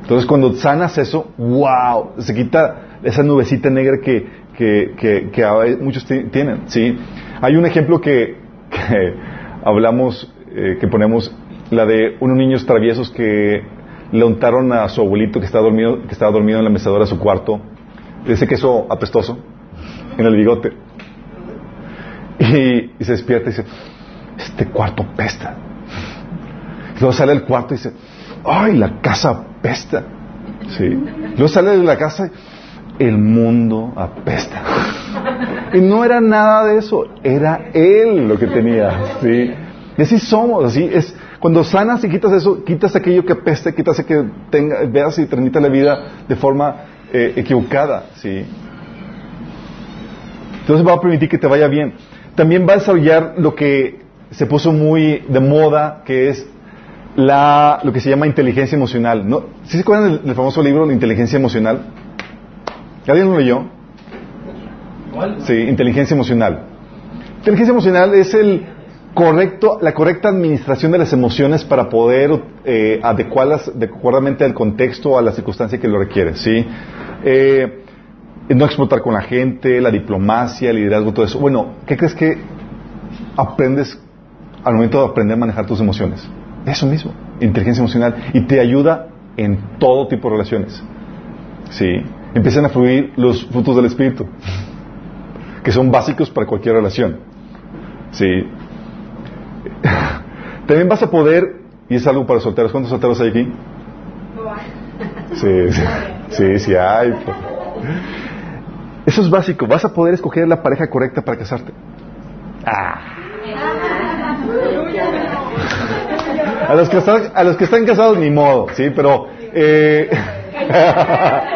Entonces cuando sanas eso, wow, se quita esa nubecita negra que, que, que, que muchos ti- tienen, ¿sí? Hay un ejemplo que, que hablamos, eh, que ponemos, la de unos niños traviesos que le untaron a su abuelito que estaba dormido, que estaba dormido en la mecedora de su cuarto, ese queso apestoso, en el bigote. Y, se despierta y dice, este cuarto pesta. Luego sale del cuarto y dice, ay, la casa pesta. Luego sale de la casa y el mundo apesta. Y no era nada de eso, era él lo que tenía. ¿sí? Y así somos, así es. Cuando sanas y quitas eso, quitas aquello que apeste, quitas que tenga, veas y transmita la vida de forma eh, equivocada. ¿sí? Entonces va a permitir que te vaya bien. También va a desarrollar lo que se puso muy de moda, que es la, lo que se llama inteligencia emocional. ¿No? ¿Sí se acuerdan del, del famoso libro de inteligencia emocional? ¿Alguien lo leyó? ¿Cuál? Sí, inteligencia emocional. Inteligencia emocional es el correcto, la correcta administración de las emociones para poder eh, adecuarlas adecuadamente al contexto, a la circunstancia que lo requiere, ¿sí? Eh, no explotar con la gente, la diplomacia, el liderazgo, todo eso. Bueno, ¿qué crees que aprendes al momento de aprender a manejar tus emociones? Eso mismo, inteligencia emocional. Y te ayuda en todo tipo de relaciones. ¿Sí? Empiezan a fluir los frutos del Espíritu, que son básicos para cualquier relación. ¿Sí? También vas a poder, y es algo para solteros, ¿cuántos solteros hay aquí? No hay. Sí, sí, sí, sí hay. Eso es básico, vas a poder escoger la pareja correcta para casarte. Ah. A los que están, a los que están casados ni modo, sí, pero eh,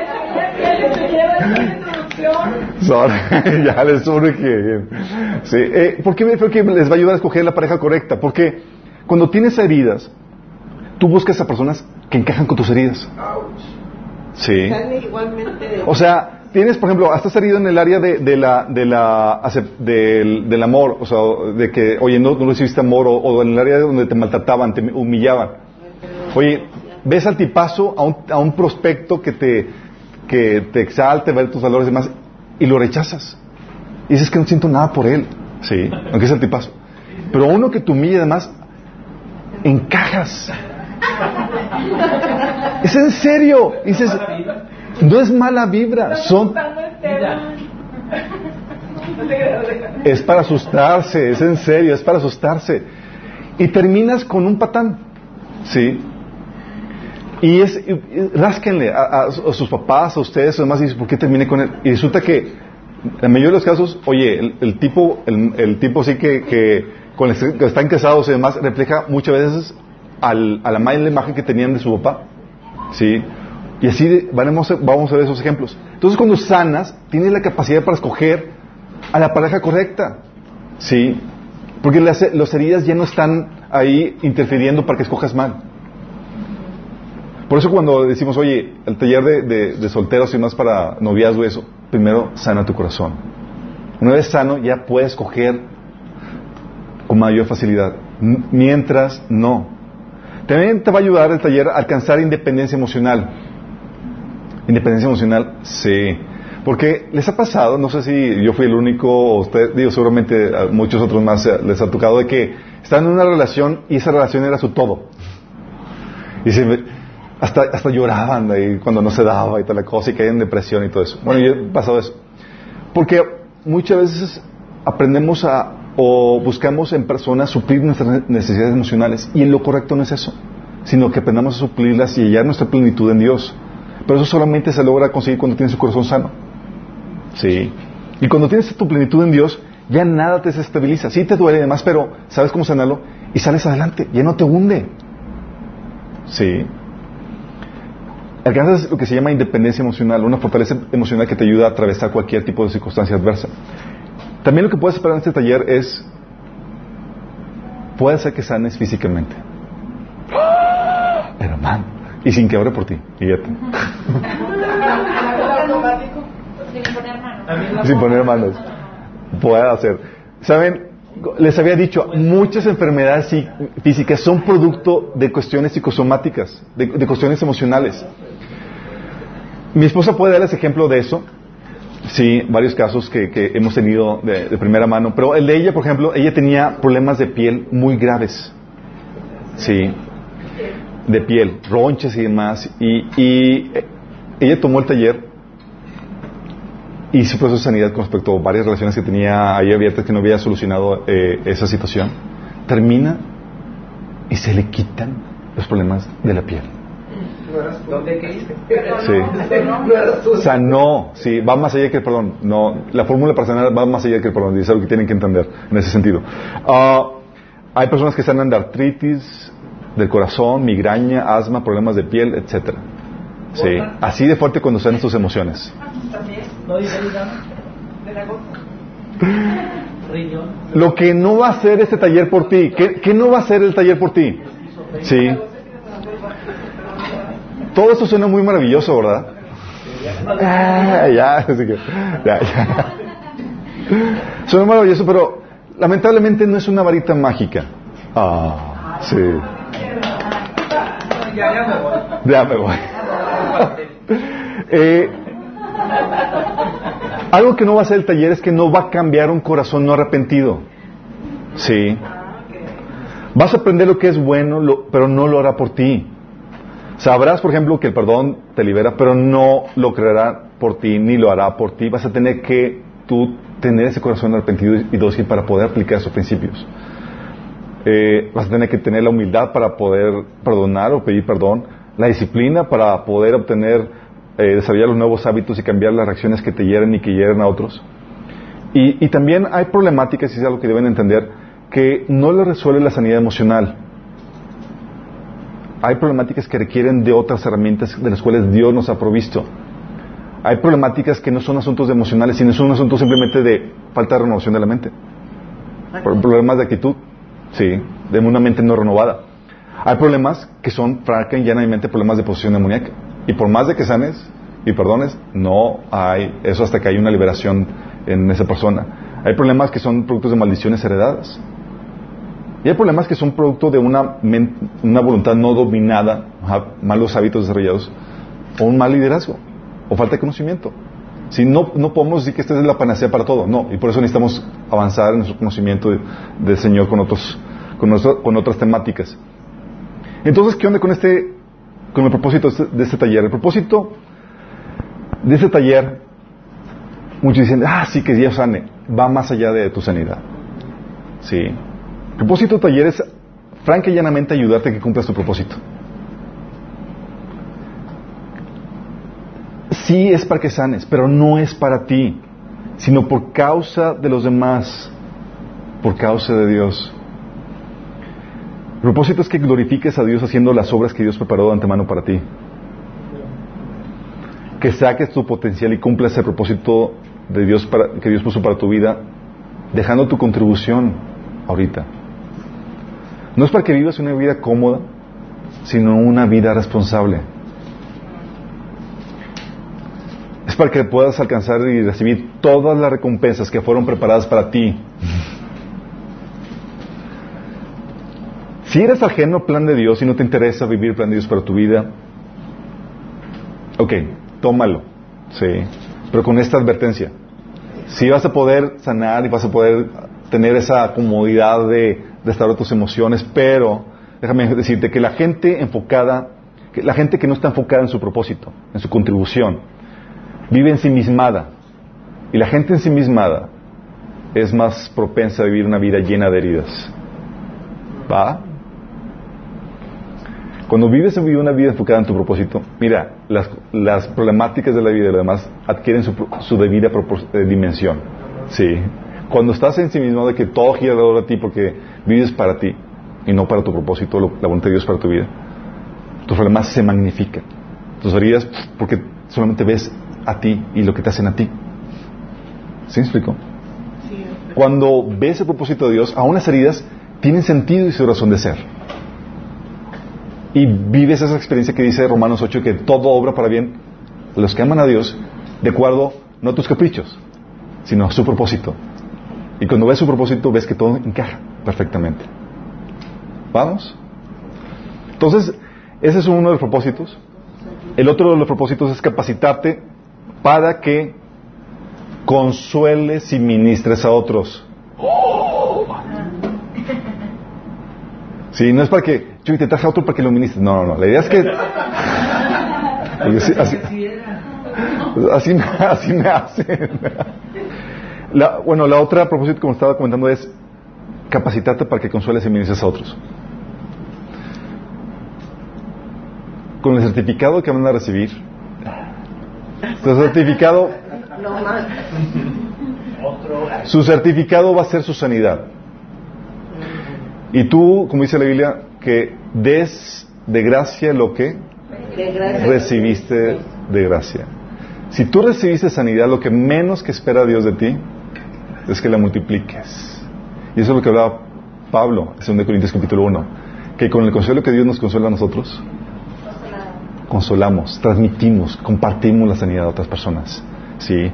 ya les surge. Sí, eh, ¿Por qué creo que les va a ayudar a escoger la pareja correcta? Porque cuando tienes heridas, tú buscas a personas que encajan con tus heridas. Sí. O sea, tienes, por ejemplo, estás herido en el área de, de la, de la, del, del amor, o sea, de que, oye, no, no recibiste amor, o, o en el área donde te maltrataban, te humillaban. Oye, ves al tipazo a un, a un prospecto que te, que te exalte, ver tus valores y demás, y lo rechazas. Y dices que no siento nada por él, sí, aunque es el tipazo. Pero uno que te humilla y demás, encajas. Es en serio. Dices, no es mala vibra, son es para asustarse, es en serio, es para asustarse. Y terminas con un patán, ¿sí? Y es, y- rásquenle a, sus papás, a ustedes, o demás, y dicen, ¿por qué terminé con él? Y resulta que, en la mayoría de los casos, oye, el, el tipo, el, el tipo sí que, que con el que están casados y demás, refleja muchas veces al, a la mala imagen que tenían de su papá, ¿sí? Y así vamos a, vamos a ver esos ejemplos. Entonces, cuando sanas, tienes la capacidad para escoger a la pareja correcta. ¿Sí? Porque las, las heridas ya no están ahí interfiriendo para que escojas mal. Por eso cuando decimos, oye, el taller de, solteros y más para noviazgo eso, primero sana tu corazón. Una vez sano, ya puedes escoger con mayor facilidad. Mientras, no. También te va a ayudar el taller a alcanzar independencia emocional. Independencia emocional, sí. Porque les ha pasado, no sé si yo fui el único, o usted, digo, seguramente a muchos otros más eh, les ha tocado, de que están en una relación y esa relación era su todo. Y se, hasta, hasta lloraban ahí cuando no se daba y tal la cosa, y caían en depresión y todo eso. Bueno, yo he pasado eso. Porque muchas veces aprendemos a, o buscamos en personas suplir nuestras necesidades emocionales, y lo correcto no es eso, sino que aprendamos a suplirlas y hallar nuestra plenitud en Dios. Pero eso solamente se logra conseguir cuando tienes un corazón sano. Sí. Y cuando tienes tu plenitud en Dios, ya nada te desestabiliza. Sí te duele y demás, pero sabes cómo sanarlo y sales adelante. Ya no te hunde. Sí. Alcanzas lo que se llama independencia emocional, una fortaleza emocional que te ayuda a atravesar cualquier tipo de circunstancia adversa. También lo que puedes esperar en este taller es, puede ser que sanes físicamente. Hermano. Y sin que ore por ti. Fíjate. Sin poner manos. También la sin poner manos. Puede hacer. ¿Saben? Les había dicho, muchas enfermedades físicas son producto de cuestiones psicosomáticas, de, cuestiones emocionales. Mi esposa puede darles ejemplo de eso. Sí, varios casos que, hemos tenido de, primera mano. Pero ella, por ejemplo, ella tenía problemas de piel muy graves. Sí, de piel, ronchas y demás. Y, y eh, ella tomó el taller y su proceso de sanidad con respecto a varias relaciones que tenía ahí abiertas que no había solucionado eh, esa situación, termina y se le quitan los problemas de la piel. ¿Dónde caíste? Sí. Sanó, sí, va más allá que el perdón. No, la fórmula para sanar va más allá que el perdón, y es algo que tienen que entender en ese sentido. Ah, hay personas que sanan de artritis, del corazón, migraña, asma, problemas de piel, etcétera. Sí, así de fuerte cuando sanan sus emociones. ¿No dice de la gota. Lo que no va a hacer este taller por ti, ¿qué, qué no va a hacer el taller por ti? Sí. Todo eso suena muy maravilloso, ¿verdad? Ah, ya, así que, ya, ya. Suena maravilloso, pero lamentablemente no es una varita mágica. Ah, sí. Ya, ya me voy. Ya me voy. Eh, algo que no va a hacer el taller es que no va a cambiar un corazón no arrepentido. Sí. Vas a aprender lo que es bueno, pero no lo hará por ti. Sabrás, por ejemplo, que el perdón te libera, pero no lo creerá por ti, ni lo hará por ti. Vas a tener que tú tener ese corazón arrepentido y dócil para poder aplicar esos principios. Eh, vas a tener que tener la humildad para poder perdonar o pedir perdón, la disciplina para poder obtener, eh, desarrollar los nuevos hábitos y cambiar las reacciones que te hieren y que hieren a otros. Y, y también hay problemáticas, y es algo que deben entender, que no le resuelve la sanidad emocional. Hay problemáticas que requieren de otras herramientas de las cuales Dios nos ha provisto. Hay problemáticas que no son asuntos emocionales, sino son asuntos simplemente de falta de renovación de la mente. Por- Problemas de actitud, sí, de una mente no renovada. Hay problemas que son franca y llanamente problemas de posición demoníaca. Y por más de que sanes y perdones, no hay eso hasta que hay una liberación en esa persona. Hay problemas que son productos de maldiciones heredadas. Y hay problemas que son producto de una, una voluntad no dominada, malos hábitos desarrollados, o un mal liderazgo, o falta de conocimiento. Si no, no podemos decir que esta es la panacea para todo, no, y por eso necesitamos avanzar en nuestro conocimiento de- del Señor con, otros, con, nuestro- con otras temáticas. Entonces, ¿qué onda con este, con el propósito de este, de este taller? El propósito de este taller, muchos dicen, ah, sí, que Dios sane, va más allá de tu sanidad. Sí. El propósito del taller es, franca y llanamente, ayudarte a que cumplas tu propósito. Sí es para que sanes, pero no es para ti, sino por causa de los demás, por causa de Dios. El propósito es que glorifiques a Dios haciendo las obras que Dios preparó de antemano para ti. Que saques tu potencial y cumplas el propósito de Dios que Dios puso para tu vida, dejando tu contribución ahorita. No es para que vivas una vida cómoda, sino una vida responsable. Es para que puedas alcanzar y recibir todas las recompensas que fueron preparadas para ti. Si eres ajeno al plan de Dios y no te interesa vivir el plan de Dios para tu vida, ok, tómalo, sí, pero con esta advertencia. Si vas a poder sanar y vas a poder tener esa comodidad de restaurar tus emociones, pero déjame decirte que la gente enfocada, la gente que no está enfocada en su propósito, en su contribución, vive ensimismada. Y la gente ensimismada es más propensa a vivir una vida llena de heridas. ¿Va? Cuando vives una vida enfocada en tu propósito, mira, las, las problemáticas de la vida y lo demás adquieren su, su debida eh, dimensión. Sí. Cuando estás en sí mismo de que todo gira alrededor de ti porque vives para ti y no para tu propósito, lo- la voluntad de Dios para tu vida, tus problemas se magnifican. Tus heridas, porque solamente ves a ti y lo que te hacen a ti. ¿Sí me explico? Cuando ves el propósito de Dios, aún las heridas tienen sentido y su razón de ser. Y vives esa experiencia que dice Romanos 8, que todo obra para bien los que aman a Dios, de acuerdo no a tus caprichos, sino a su propósito. Y cuando ves su propósito, ves que todo encaja perfectamente. ¿Vamos? Entonces, ese es uno de los propósitos. El otro de los propósitos es capacitarte para que consueles y ministres a otros. Sí, no es para que yo te traje a otro para que lo ministres. No, no, no. La idea es que. Así- Así, me- así me hacen. La- bueno, la otra a propósito, como estaba comentando, es capacitarte para que consueles y ministres a otros. Con el certificado que van a recibir, su certificado, No más. su certificado va a ser su sanidad. Y tú, como dice la Biblia, que des de gracia lo que De gracia. recibiste de gracia. Si tú recibiste sanidad, lo que menos que espera Dios de ti es que la multipliques. Y eso es lo que hablaba Pablo en 2 Corintios capítulo 1, que con el consuelo que Dios nos consuela a nosotros, consolamos, transmitimos, compartimos la sanidad a otras personas. ¿sí?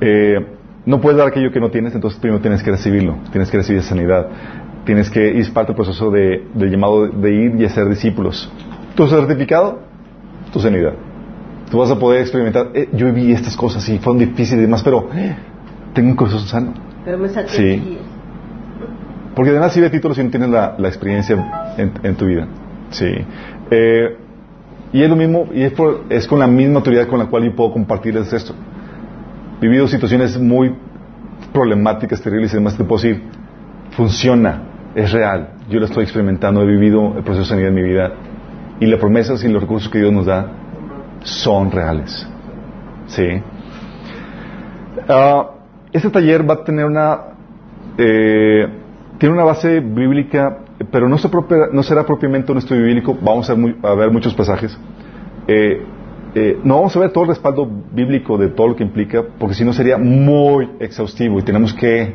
Eh, no puedes dar aquello que no tienes, entonces primero tienes que recibirlo, tienes que recibir sanidad, tienes que, es parte del proceso de, del llamado de ir y hacer discípulos. Tu certificado, tu sanidad. Tú vas a poder experimentar, eh, yo viví estas cosas y fueron difíciles y demás, pero eh, tengo un corazón sano. Pero me Sí. Porque además sirve título si no tienes la, la experiencia en, en tu vida. Sí. Eh, y es lo mismo, y es, por- es con la misma autoridad con la cual yo puedo compartirles esto. Vivido situaciones muy problemáticas, terribles y demás, te puedo decir, funciona, es real. Yo lo estoy experimentando, he vivido el proceso de sanidad en mi vida. Y las promesas y los recursos que Dios nos da son reales. Sí. Ah, este taller va a tener una eh, tiene una base bíblica, pero no, se no será propiamente un estudio bíblico. Vamos a, ver muy- a ver muchos pasajes. Eh, eh, no vamos a ver todo el respaldo bíblico de todo lo que implica, porque si no sería muy exhaustivo y tenemos que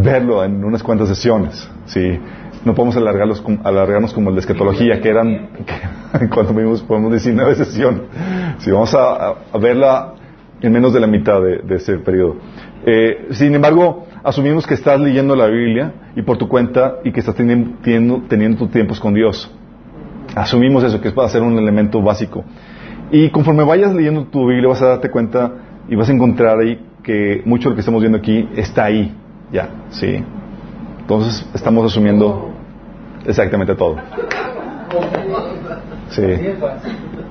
verlo en unas cuantas sesiones. ¿sí? No podemos alargarlos alargarnos como de escatología, que eran, que, cuando vimos, podemos 19 sesiones. Sí, vamos a, verla en menos de la mitad de, de ese periodo. Eh, sin embargo, asumimos que estás leyendo la Biblia y por tu cuenta y que estás teniendo, teniendo, teniendo tus tiempos con Dios. Asumimos eso, que es para ser un elemento básico. Y conforme vayas leyendo tu Biblia vas a darte cuenta y vas a encontrar ahí que mucho de lo que estamos viendo aquí está ahí, ya, sí. Entonces estamos asumiendo exactamente todo. Sí,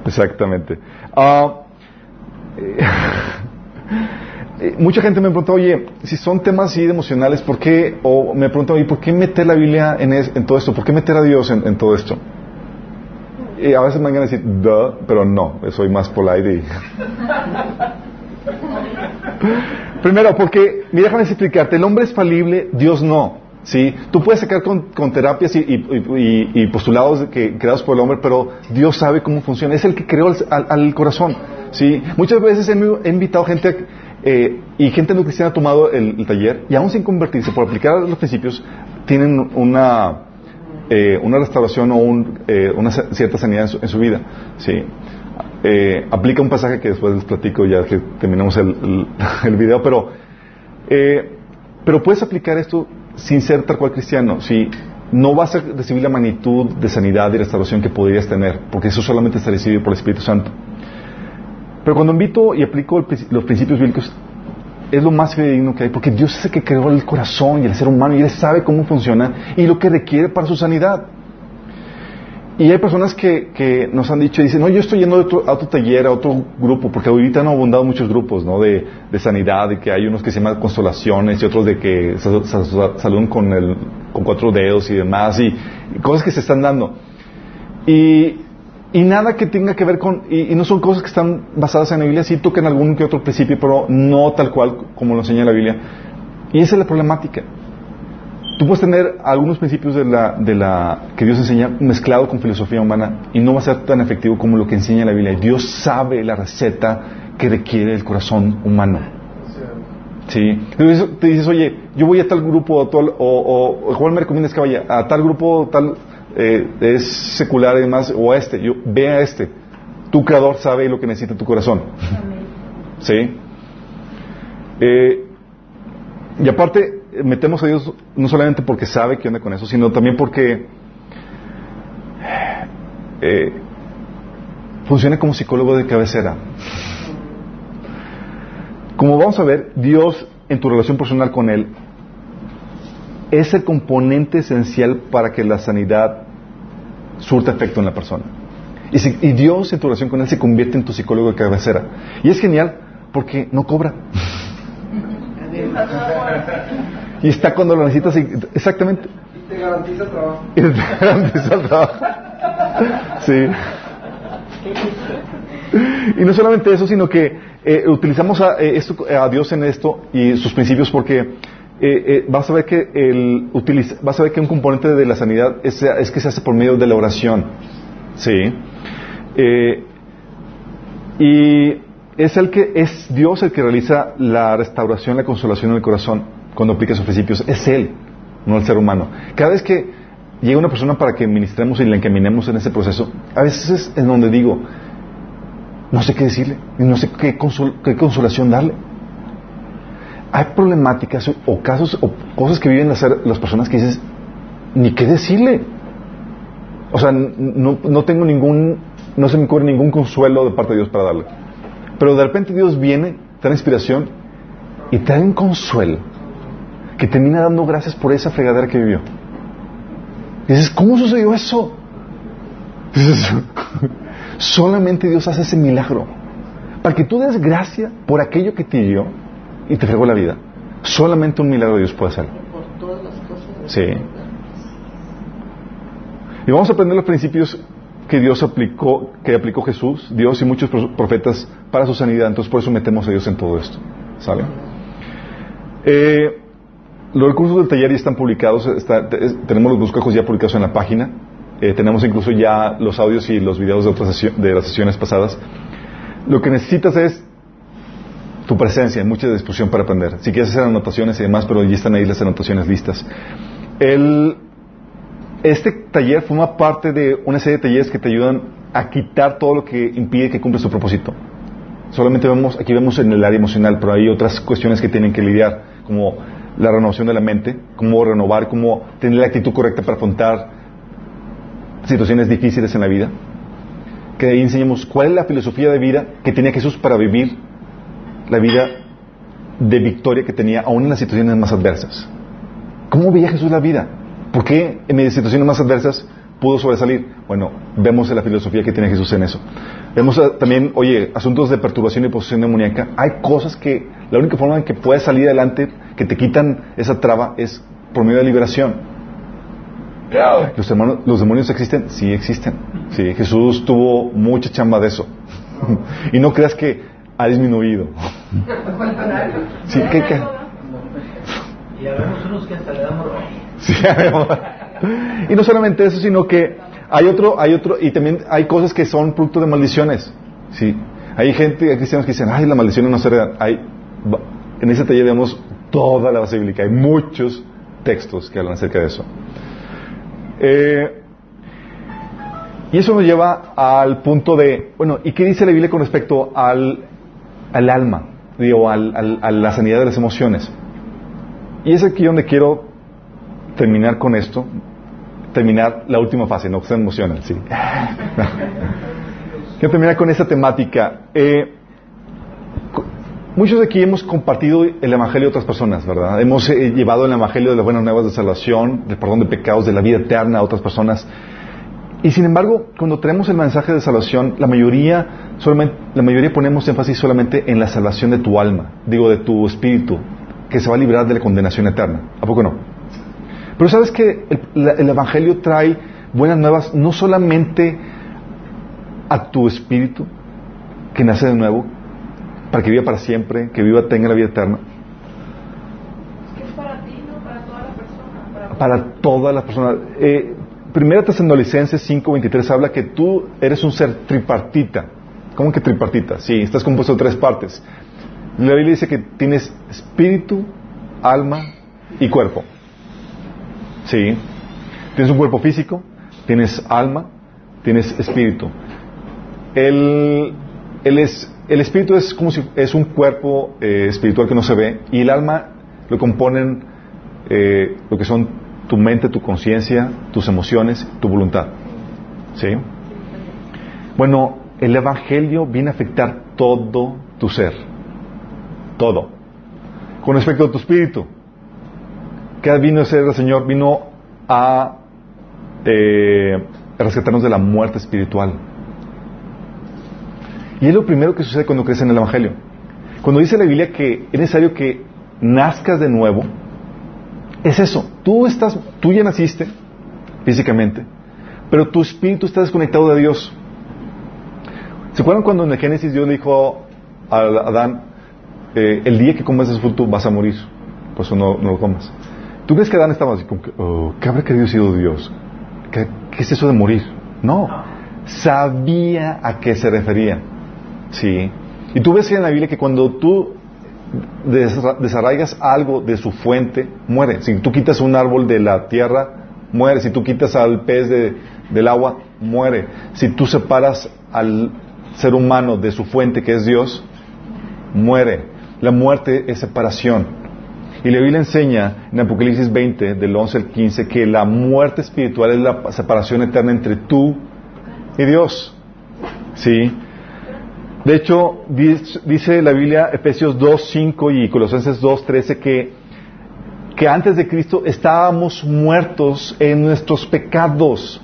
exactamente. Ah, eh, eh, mucha gente me pregunta, oye, si son temas así emocionales, ¿por qué? O me preguntan, oye, ¿por qué meter la Biblia en todo esto? ¿Por qué meter a Dios en, en todo esto? Y a veces me van a decir, duh, pero no, soy más polite y... Primero, porque, mira, déjame explicarte, el hombre es falible, Dios no. ¿sí? Tú puedes sacar con, terapias y, y- postulados que, creados por el hombre, pero Dios sabe cómo funciona. Es el que creó al, corazón. ¿sí? Muchas veces he, invitado gente eh, y gente no cristiana ha tomado el, taller y aún sin convertirse, por aplicar los principios, tienen una, eh, una restauración o un, eh, una cierta sanidad en su, en su vida. ¿sí? Eh, aplica un pasaje que después les platico ya que terminamos el, video, pero, eh, pero puedes aplicar esto sin ser tal cual cristiano. ¿sí? No vas a recibir la magnitud de sanidad y restauración que podrías tener, porque eso solamente está recibido por el Espíritu Santo. Pero cuando invito y aplico los principios bíblicos, es lo más fidedigno que hay, porque Dios es el que creó el corazón y el ser humano, y Él sabe cómo funciona y lo que requiere para su sanidad. Y hay personas que, que nos han dicho, dicen, no, yo estoy yendo a otro, taller, a otro grupo, porque ahorita han abundado muchos grupos, ¿no? De, de sanidad, de que hay unos que se llaman consolaciones y otros de que sal- sal- saludan con, el, con cuatro dedos y demás, y, cosas que se están dando. Y, y nada que tenga que ver con, y no son cosas que están basadas en la Biblia, sí tocan algún que otro principio, pero no tal cual como lo enseña la Biblia. Y esa es la problemática. Tú puedes tener algunos principios de la, de la que Dios enseña mezclado con filosofía humana y no va a ser tan efectivo como lo que enseña la Biblia. Dios sabe la receta que requiere el corazón humano. Sí. Entonces te dices, oye, yo voy a tal grupo o, tal- o, o, o ¿cuál me recomiendas que vaya? A tal grupo, tal, eh, es secular y demás, o a este. Yo, ve a este. Tu creador sabe lo que necesita tu corazón. ¿Sí? Eh, y aparte, metemos a Dios no solamente porque sabe qué onda con eso, sino también porque eh, funciona como psicólogo de cabecera. Como vamos a ver, Dios en tu relación personal con Él es el componente esencial para que la sanidad surta efecto en la persona. Y, si- y Dios en tu relación con Él se convierte en tu psicólogo de cabecera. Y es genial porque no cobra. Y está cuando lo necesitas. Exactamente. Y te garantiza trabajo. Y te garantiza el trabajo. Sí. Y no solamente eso, sino que eh, utilizamos a, eh, esto, a Dios en esto y sus principios porque eh, eh, vas a ver que el utiliza, vas a ver que un componente de la sanidad es, es que se hace por medio de la oración. Sí. Eh, y es el que es Dios el que realiza la restauración, la consolación en el corazón cuando aplica sus principios. Es Él, no el ser humano. Cada vez que llega una persona para que ministremos y la encaminemos en ese proceso, a veces es en donde digo, no sé qué decirle, no sé qué, qué consolación darle. Hay problemáticas o- casos o cosas que viven las, las personas que dices, ni qué decirle. O sea, no, no tengo ningún, no se me ocurre ningún consuelo de parte de Dios para darle. Pero de repente Dios viene, te da inspiración y te da un consuelo que termina dando gracias por esa fregadera que vivió. Y dices, ¿cómo sucedió eso? Dices, solamente Dios hace ese milagro. Para que tú des gracia por aquello que te dio y te fregó la vida. Solamente un milagro de Dios puede hacerlo. Por todas las cosas. Sí. Y vamos a aprender los principios que Dios aplicó, que aplicó Jesús, Dios y muchos pro- profetas para su sanidad. Entonces por eso metemos a Dios en todo esto. ¿Sale? Eh, los recursos del taller ya están publicados, tenemos los bosquejos ya publicados en la página, Eh, tenemos incluso ya los audios y los videos de, de las sesiones pasadas. Lo que necesitas es tu presencia, mucha disposición para aprender. Si quieres hacer anotaciones y demás, pero ya están ahí las anotaciones listas. El, este taller forma parte de una serie de talleres que te ayudan a quitar todo lo que impide que cumplas tu propósito. Solamente vemos, aquí vemos en el área emocional, pero hay otras cuestiones que tienen que lidiar, como la renovación de la mente, cómo renovar, cómo tener la actitud correcta para afrontar situaciones difíciles en la vida. Que ahí enseñamos cuál es la filosofía de vida que tenía Jesús para vivir la vida de victoria que tenía aún en las situaciones más adversas. ¿Cómo veía Jesús la vida? ¿Por qué en de situaciones más adversas pudo sobresalir? Bueno, vemos la filosofía que tiene Jesús en eso. Vemos eh, también, oye, asuntos de perturbación y posesión demoníaca. Hay cosas que la única forma en que puedes salir adelante, que te quitan esa traba, es por medio de liberación. ¿Los, hermanos- ¿Los demonios existen? Sí, existen. Sí, Jesús tuvo mucha chamba de eso. y no creas que ha disminuido. Sí, ¿qué, qué? Y habemos unos que hasta le damos. Y no solamente eso, sino que hay otro, hay otro, y también hay cosas que son producto de maldiciones. Sí, hay gente, hay cristianos que dicen, ay, las maldiciones no se heredan. Hay, en ese taller vemos toda la base bíblica, hay muchos textos que hablan acerca de eso. Eh, y eso nos lleva al punto de, bueno, ¿y qué dice la Biblia con respecto al, al alma? Digo, al- al- a la sanidad de las emociones. Y es aquí donde quiero terminar con esto, terminar la última fase, no que se emocionen, sí. quiero terminar con esta temática. Eh, muchos de aquí hemos compartido el Evangelio de otras personas, ¿verdad? Hemos eh, llevado el Evangelio de las buenas nuevas de salvación, del perdón de pecados, de la vida eterna a otras personas. Y sin embargo, cuando traemos el mensaje de salvación, la mayoría, solamente, la mayoría ponemos énfasis solamente en la salvación de tu alma, digo, de tu espíritu, que se va a librar de la condenación eterna. ¿A poco no? Pero sabes que el, la- el Evangelio trae buenas nuevas no solamente a tu espíritu, que nace de nuevo, para que viva para siempre, que viva, tenga la vida eterna, que es para ti, no para toda la persona. Para, para todas las personas. Eh, Primera Tesalonicenses 5:23 habla que tú eres un ser tripartita. ¿Cómo que tripartita? Sí, estás compuesto de tres partes. La Biblia dice que tienes espíritu, alma y cuerpo. Sí. Tienes un cuerpo físico, tienes alma, tienes espíritu. El, el, es- el espíritu es como si es un cuerpo eh, espiritual que no se ve y el alma lo componen eh, lo que son tu mente, tu conciencia, tus emociones, tu voluntad. ¿Sí? Bueno, el Evangelio viene a afectar todo tu ser. Todo. Con respecto a tu espíritu, ¿qué vino a hacer el Señor? Vino a eh, rescatarnos de la muerte espiritual. Y es lo primero que sucede cuando crees en el Evangelio. Cuando dice la Biblia que es necesario que nazcas de nuevo, es eso. Tú estás, tú ya naciste físicamente, pero tu espíritu está desconectado de Dios. ¿Se acuerdan cuando en el Génesis Dios dijo a Adán, eh, el día que comas ese fruto vas a morir, por eso no lo comas? ¿Tú crees que Adán estaba así como que, oh, ¿qué habrá querido sido Dios? ¿Qué, ¿Qué, es eso de morir? No, sabía a qué se refería. Sí. Y tú ves en la Biblia que cuando tú desarraigas algo de su fuente, muere. Si tú quitas un árbol de la tierra, muere. Si tú quitas al pez de, del agua, muere. Si tú separas al ser humano de su fuente, que es Dios, muere. La muerte es separación. Y la Biblia enseña en Apocalipsis 20, del 11 al 15, que la muerte espiritual es la separación eterna entre tú y Dios. ¿Sí? De hecho, dice la Biblia, Efesios 2, 5 y Colosenses 2, 13, que, que antes de Cristo estábamos muertos en nuestros pecados.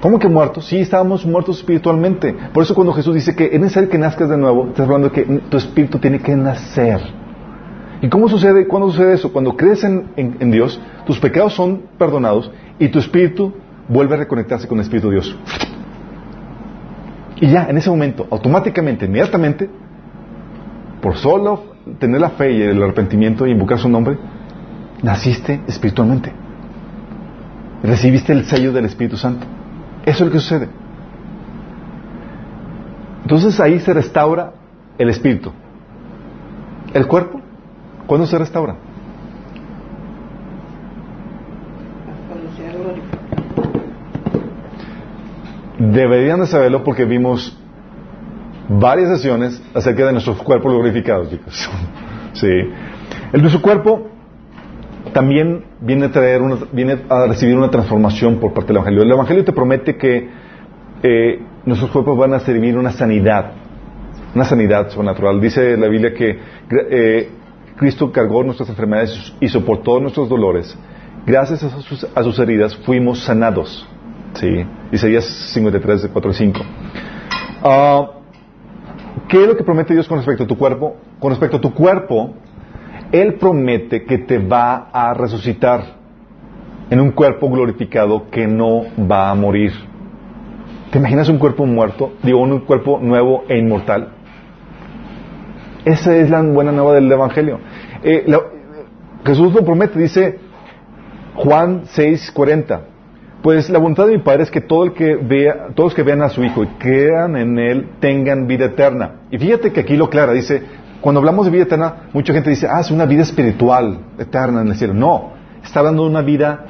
¿Cómo que muertos? Sí, estábamos muertos espiritualmente. Por eso cuando Jesús dice que es necesario que nazcas de nuevo, estás hablando de que tu espíritu tiene que nacer. ¿Y cómo sucede? ¿Cuándo sucede eso? Cuando crees en, en, Dios, tus pecados son perdonados y tu espíritu vuelve a reconectarse con el Espíritu de Dios. Y ya, en ese momento, automáticamente, inmediatamente, por solo tener la fe y el arrepentimiento y invocar su nombre, naciste espiritualmente. Recibiste el sello del Espíritu Santo. Eso es lo que sucede. Entonces ahí se restaura el espíritu. El cuerpo ¿Cuándo se restaura? Deberían de saberlo porque vimos varias sesiones acerca de nuestros cuerpos glorificados, chicos. sí. El nuestro cuerpo también viene a traer viene a recibir una transformación por parte del Evangelio. El Evangelio te promete que eh, nuestros cuerpos van a servir una sanidad, una sanidad sobrenatural. Dice la Biblia que eh, Cristo cargó nuestras enfermedades y soportó nuestros dolores. Gracias a sus, heridas fuimos sanados. ¿Sí? Isaías 53, 4 y 5. Ah, ¿Qué es lo que promete Dios con respecto a tu cuerpo? Con respecto a tu cuerpo, Él promete que te va a resucitar en un cuerpo glorificado que no va a morir. ¿Te imaginas un cuerpo muerto? Digo, un cuerpo nuevo e inmortal. Esa es la buena nueva del Evangelio. Eh, Jesús lo promete, dice Juan 6:40. Pues la voluntad de mi Padre es que todo el que vea, todos los que vean a su Hijo y crean en Él tengan vida eterna. Y fíjate que aquí lo clara, dice, cuando hablamos de vida eterna, mucha gente dice, ah, es una vida espiritual eterna en el cielo. No, está hablando de una vida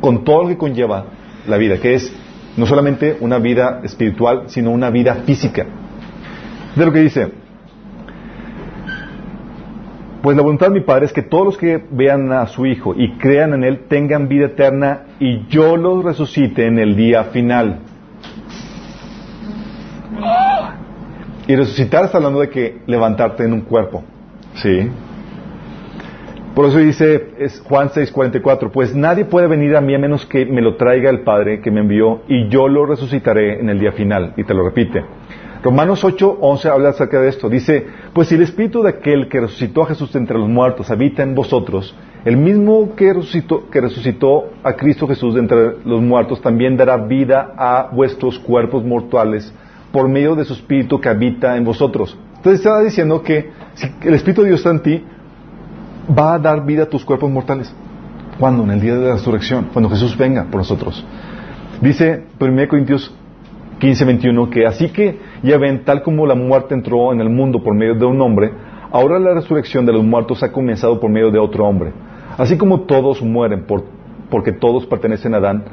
con todo lo que conlleva la vida, que es no solamente una vida espiritual, sino una vida física. De lo que dice, pues la voluntad de mi Padre es que todos los que vean a su Hijo y crean en Él tengan vida eterna y yo los resucite en el día final. Y resucitar está hablando de que levantarte en un cuerpo. ¿Sí? Por eso dice es Juan 6:44, pues nadie puede venir a mí a menos que me lo traiga el Padre que me envió y yo lo resucitaré en el día final. Y te lo repite. Romanos 8, 11 habla acerca de esto. Dice, pues si el espíritu de aquel que resucitó a Jesús entre los muertos habita en vosotros, el mismo que resucitó, que resucitó a Cristo Jesús entre los muertos también dará vida a vuestros cuerpos mortales por medio de su espíritu que habita en vosotros. Entonces estaba diciendo que si el espíritu de Dios está en ti, va a dar vida a tus cuerpos mortales. ¿Cuándo? En el día de la resurrección, cuando Jesús venga por nosotros. Dice 1 Corintios 15:21 que así que ya ven, tal como la muerte entró en el mundo por medio de un hombre, ahora la resurrección de los muertos ha comenzado por medio de otro hombre. Así como todos mueren por, porque todos pertenecen a Adán,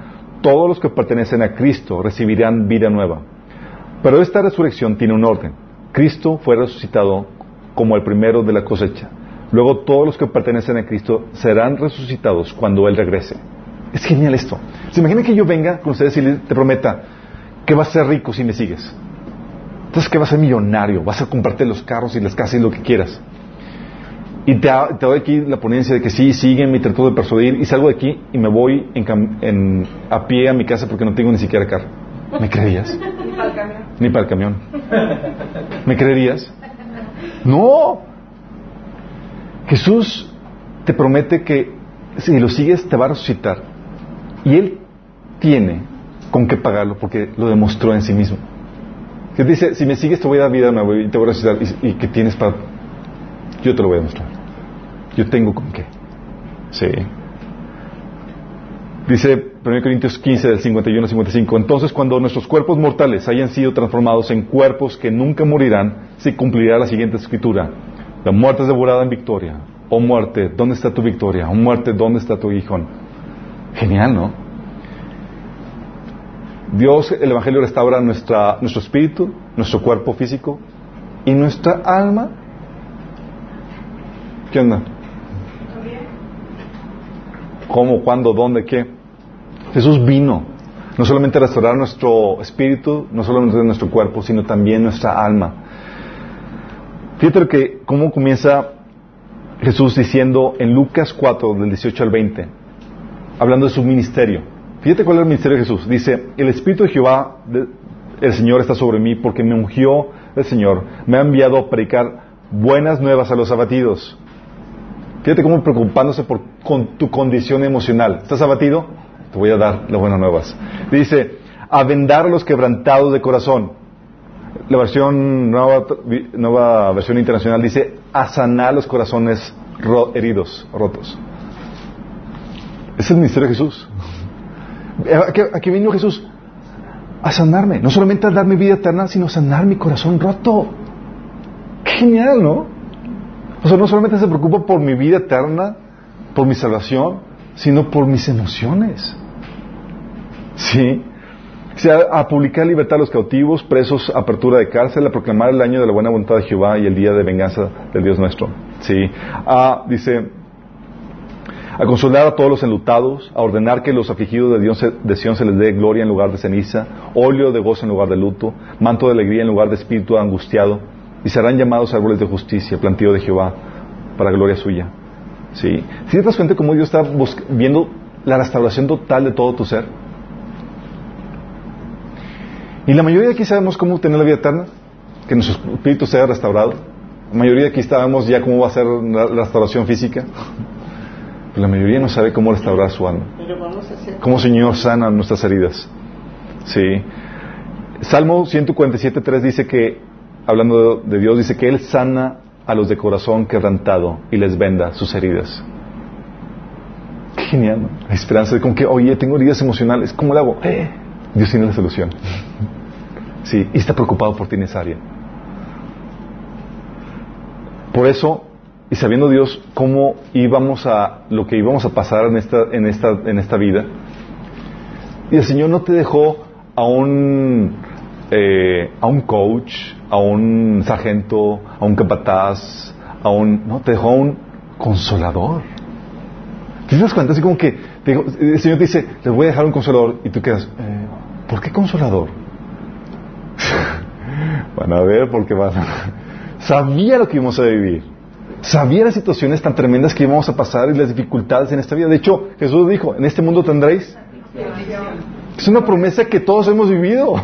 todos los que pertenecen a Cristo recibirán vida nueva. Pero esta resurrección tiene un orden. Cristo fue resucitado como el primero de la cosecha. Luego todos los que pertenecen a Cristo serán resucitados cuando Él regrese. Es genial esto. ¿Se imagina que yo venga con ustedes y te prometa, que vas a ser rico si me sigues. Entonces que vas a ser millonario, vas a comprarte los carros y las casas y lo que quieras. Y te, doy aquí la ponencia de que sí, sígueme y trato de persuadir y salgo de aquí y me voy en, a pie a mi casa porque no tengo ni siquiera carro. ¿Me creías? Al camión. Ni para el camión. ¿Me creerías? No. Jesús te promete que si lo sigues te va a resucitar. Y Él tiene con qué pagarlo porque lo demostró en sí mismo. Que dice, si me sigues te voy a dar vida y te voy a resucitar. ¿Y, qué tienes para...? Yo te lo voy a demostrar. Yo tengo con qué. Sí. Dice 1 Corintios 15 del 51 al 55, entonces cuando nuestros cuerpos mortales hayan sido transformados en cuerpos que nunca morirán, se cumplirá la siguiente escritura. La muerte es devorada en victoria. Oh muerte, ¿dónde está tu victoria? Oh muerte, ¿dónde está tu hijón? Genial, ¿no? Dios, el Evangelio restaura nuestra, nuestro espíritu, nuestro cuerpo físico y nuestra alma. ¿Qué onda? ¿Cómo, cuándo, dónde, qué? Jesús vino no solamente a restaurar nuestro espíritu, no solamente nuestro cuerpo, sino también nuestra alma. Fíjate que cómo comienza Jesús diciendo en Lucas 4, del 18 al 20, hablando de su ministerio. Fíjate cuál es el ministerio de Jesús. Dice, el Espíritu de Jehová, el Señor está sobre mí porque me ungió el Señor, me ha enviado a predicar buenas nuevas a los abatidos. Fíjate cómo preocupándose por con tu condición emocional. ¿Estás abatido? Te voy a dar las buenas nuevas. Dice, a vendar los quebrantados de corazón. La versión nueva, nueva versión internacional dice, a sanar los corazones heridos, rotos. Es el ministerio de Jesús. Aquí, aquí vino Jesús a sanarme, no solamente a dar mi vida eterna, sino a sanar mi corazón roto. Qué genial, ¿no? O sea, no solamente se preocupa por mi vida eterna, por mi salvación, sino por mis emociones. ¿Sí? A publicar libertad a los cautivos, presos, apertura de cárcel, a proclamar el año de la buena voluntad de Jehová y el día de venganza del Dios nuestro. ¿Sí? A, dice, a consolar a todos los enlutados, a ordenar que los afligidos de, Dios, de Sion se les dé gloria en lugar de ceniza, óleo de gozo en lugar de luto, manto de alegría en lugar de espíritu angustiado, y serán llamados árboles de justicia, plantío de Jehová, para gloria suya. ¿Sí? ¿Sí te das cuenta cómo Dios está viendo la restauración total de todo tu ser? Y la mayoría de aquí sabemos cómo tener la vida eterna, que nuestro espíritu sea restaurado. La mayoría de aquí sabemos ya cómo va a ser la restauración física. La mayoría no sabe cómo restaurar su alma. Cómo Señor sana nuestras heridas. Sí. Salmo 147.3 dice que, hablando de, Dios, dice que Él sana a los de corazón quebrantado y les venda sus heridas. Qué genial, ¿no? La esperanza de como que, oye, tengo heridas emocionales, ¿cómo lo hago? Eh, Dios tiene la solución. Sí, y está preocupado por ti en esa área. Por eso, y sabiendo Dios cómo íbamos a, lo que íbamos a pasar en esta, en esta, en esta vida, y el Señor no te dejó a un, eh, a un coach, a un sargento, a un capataz, a un, no, te dejó a un consolador. ¿Te das cuenta? Así como que te el Señor te dice, les voy a dejar un consolador, y tú quedas, eh, ¿por qué consolador? Van a ver porque van a... Sabía lo que íbamos a vivir. Sabía las situaciones tan tremendas que íbamos a pasar y las dificultades en esta vida. De hecho, Jesús dijo, en este mundo tendréis. Es una promesa que todos hemos vivido.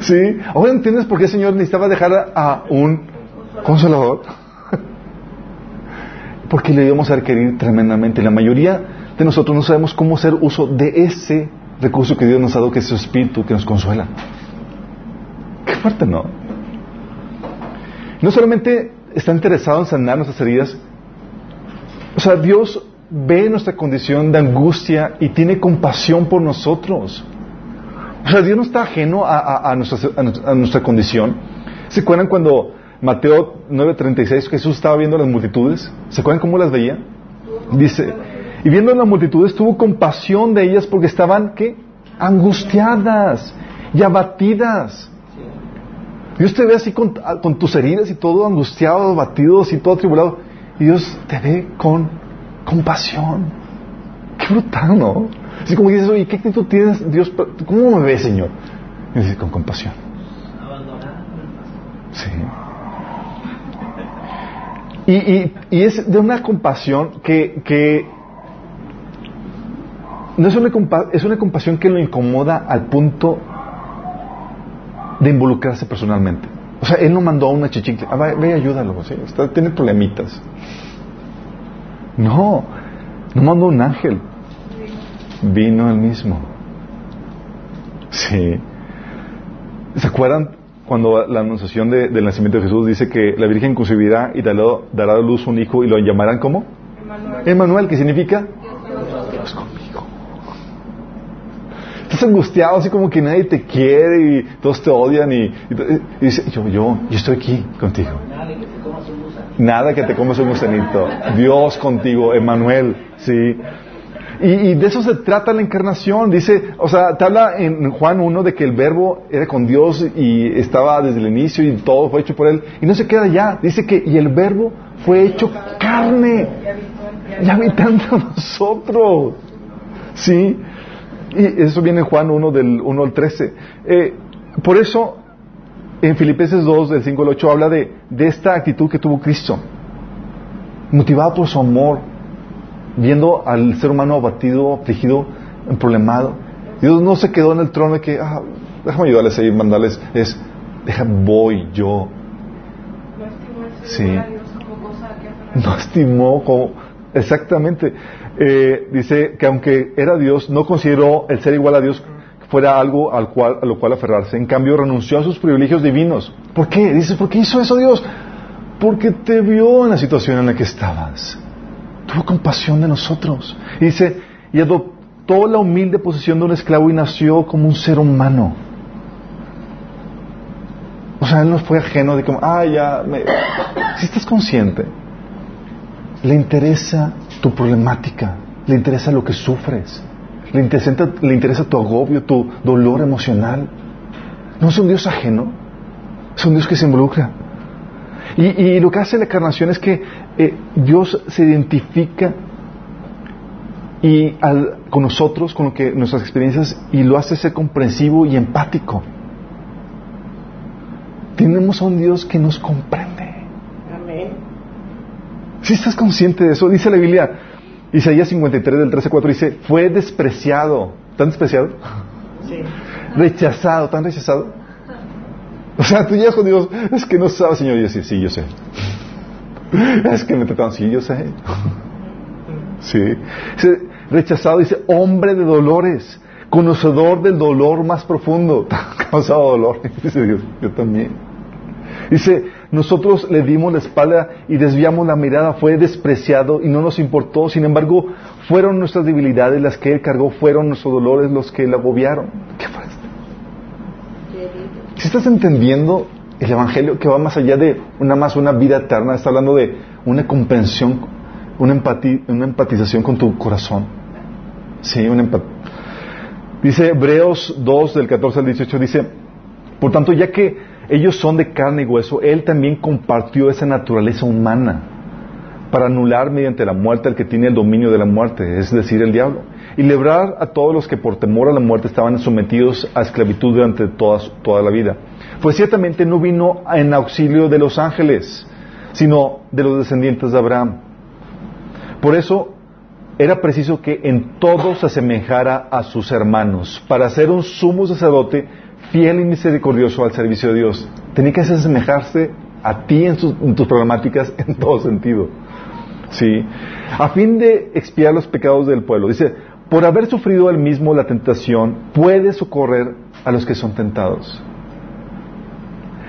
¿Sí? Ahora entiendes por qué el Señor necesitaba dejar a, un consolador. Porque le íbamos a requerir tremendamente. La mayoría de nosotros no sabemos cómo hacer uso de ese recurso que Dios nos ha dado, que es su espíritu, que nos consuela. Qué fuerte, ¿no? No solamente está interesado en sanar nuestras heridas, o sea, Dios ve nuestra condición de angustia y tiene compasión por nosotros. O sea, Dios no está ajeno a, a- nuestra condición. ¿Se acuerdan cuando Mateo 9:36 Jesús estaba viendo las multitudes? ¿Se acuerdan cómo las veía? Dice, y viendo las multitudes tuvo compasión de ellas porque estaban, ¿qué? Angustiadas y abatidas. Dios te ve así con, con tus heridas y todo angustiado, abatido y todo atribulado. Y Dios te ve con compasión. Qué brutal, ¿no? Así como dices, oye, ¿qué actitud tienes, Dios? ¿Cómo me ves, Señor? Y dice, con compasión. Sí. Y, y, y es de una compasión que, no es una compasión que lo incomoda al punto de involucrarse personalmente. O sea, él no mandó a una chichicle, ah, ve, ayúdalo, ¿sí? Está- tiene problemitas. No, no mandó un ángel, vino él mismo. Sí. ¿Se acuerdan cuando la anunciación de- del nacimiento de Jesús dice que la Virgen concebirá y dará, dará a luz un hijo y lo llamarán como? Emanuel. Que significa Dios. Estás angustiado, así como que nadie te quiere y todos te odian y, dice, yo, yo, yo estoy aquí contigo. Nada que te comas un gusanito. Dios contigo, Emanuel, sí. Y, y de eso se trata la encarnación. Dice, o sea, te habla en Juan 1 de que el verbo era con Dios y estaba desde el inicio y todo fue hecho por él. Y no se queda allá. Dice que, y el verbo fue hecho carne y habitando a nosotros. ¿Sí? Y eso viene en Juan 1 del 1 al 13. Eh, por eso, en Filipenses 2, del 5 al 8, habla de, de esta actitud que tuvo Cristo. Motivado por su amor, viendo al ser humano abatido, afligido, problemado. Dios no se quedó en el trono de que, ah, déjame ayudarles a ir, mandarles, es, deja, voy yo. No estimó el Sí. ser igual a Dios como cosa que aferrarse. no estimó como exactamente Eh, dice que aunque era Dios no consideró el ser igual a Dios fuera algo al cual a lo cual aferrarse. En cambio renunció a sus privilegios divinos. ¿por qué? dice ¿por qué hizo eso Dios? porque te vio en la situación en la que estabas. Tuvo compasión de nosotros. Y dice y adoptó la humilde posición de un esclavo y nació como un ser humano. O sea, él no fue ajeno de como, ah, ya, me... si estás consciente, le interesa tu problemática, le interesa lo que sufres, le interesa, le interesa tu agobio, tu dolor emocional. No es un Dios ajeno, es un Dios que se involucra. Y, y lo que hace la encarnación es que eh, Dios se identifica y con nosotros, con lo que nuestras experiencias, y lo hace ser comprensivo y empático. Tenemos a un Dios que nos comprende. Si estás consciente de eso, dice la Biblia, Isaías 53 del 13 4 dice, fue despreciado. ¿Tan despreciado? Sí. Rechazado, tan rechazado. O sea, tú llegas con Dios, es que no sabes, Señor, y yo sí, sí, yo sé. Es que me trataron, sí, yo sé. Sí. Dice, rechazado, dice, hombre de dolores, conocedor del dolor más profundo. Causado dolor. Dice Dios, yo también. Dice, nosotros le dimos la espalda y desviamos la mirada, fue despreciado y no nos importó. Sin embargo, fueron nuestras debilidades las que él cargó, fueron nuestros dolores los que le agobiaron. ¿Qué fue? Si estás entendiendo el Evangelio que va más allá de una más una vida eterna, está hablando de una comprensión, una, empati- una empatización con tu corazón. Sí, una Dice Hebreos 2 del 14 al 18, dice, por tanto, ya que ellos son de carne y hueso, Él también compartió esa naturaleza humana para anular mediante la muerte al que tiene el dominio de la muerte, es decir, el diablo, y librar a todos los que por temor a la muerte estaban sometidos a esclavitud durante toda, la vida. Pues ciertamente no vino en auxilio de los ángeles, sino de los descendientes de Abraham. Por eso era preciso que en todo se asemejara a sus hermanos, para ser un sumo sacerdote fiel y misericordioso al servicio de Dios. Tenía que asemejarse a ti en, sus- tus problemáticas en todo sentido. Sí. A fin de expiar los pecados del pueblo. Dice, por haber sufrido él mismo la tentación, puede socorrer a los que son tentados.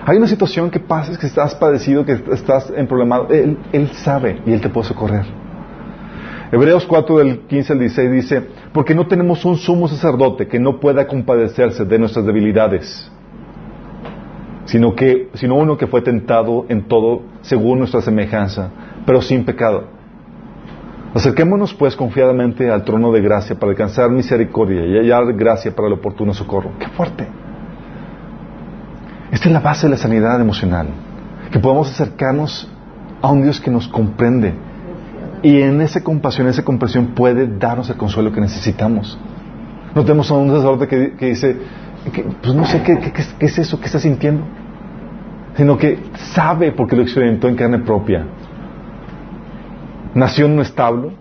Hay una situación que pasa, es que estás padecido, que estás en problemado. Él, él sabe y él te puede socorrer. Hebreos 4 del 15 al 16 dice, porque no tenemos un sumo sacerdote que no pueda compadecerse de nuestras debilidades, sino que sino uno que fue tentado en todo según nuestra semejanza, pero sin pecado. Acerquémonos pues confiadamente al trono de gracia para alcanzar misericordia y hallar gracia para el oportuno socorro. ¡Qué fuerte! Esta es la base de la sanidad emocional, que podamos acercarnos a un Dios que nos comprende y en esa compasión, esa comprensión puede darnos el consuelo que necesitamos. No tenemos a un sacerdote que, dice, pues no sé ¿qué, qué, qué- qué es eso que está sintiendo, sino que sabe porque lo experimentó en carne propia. Nació en un establo.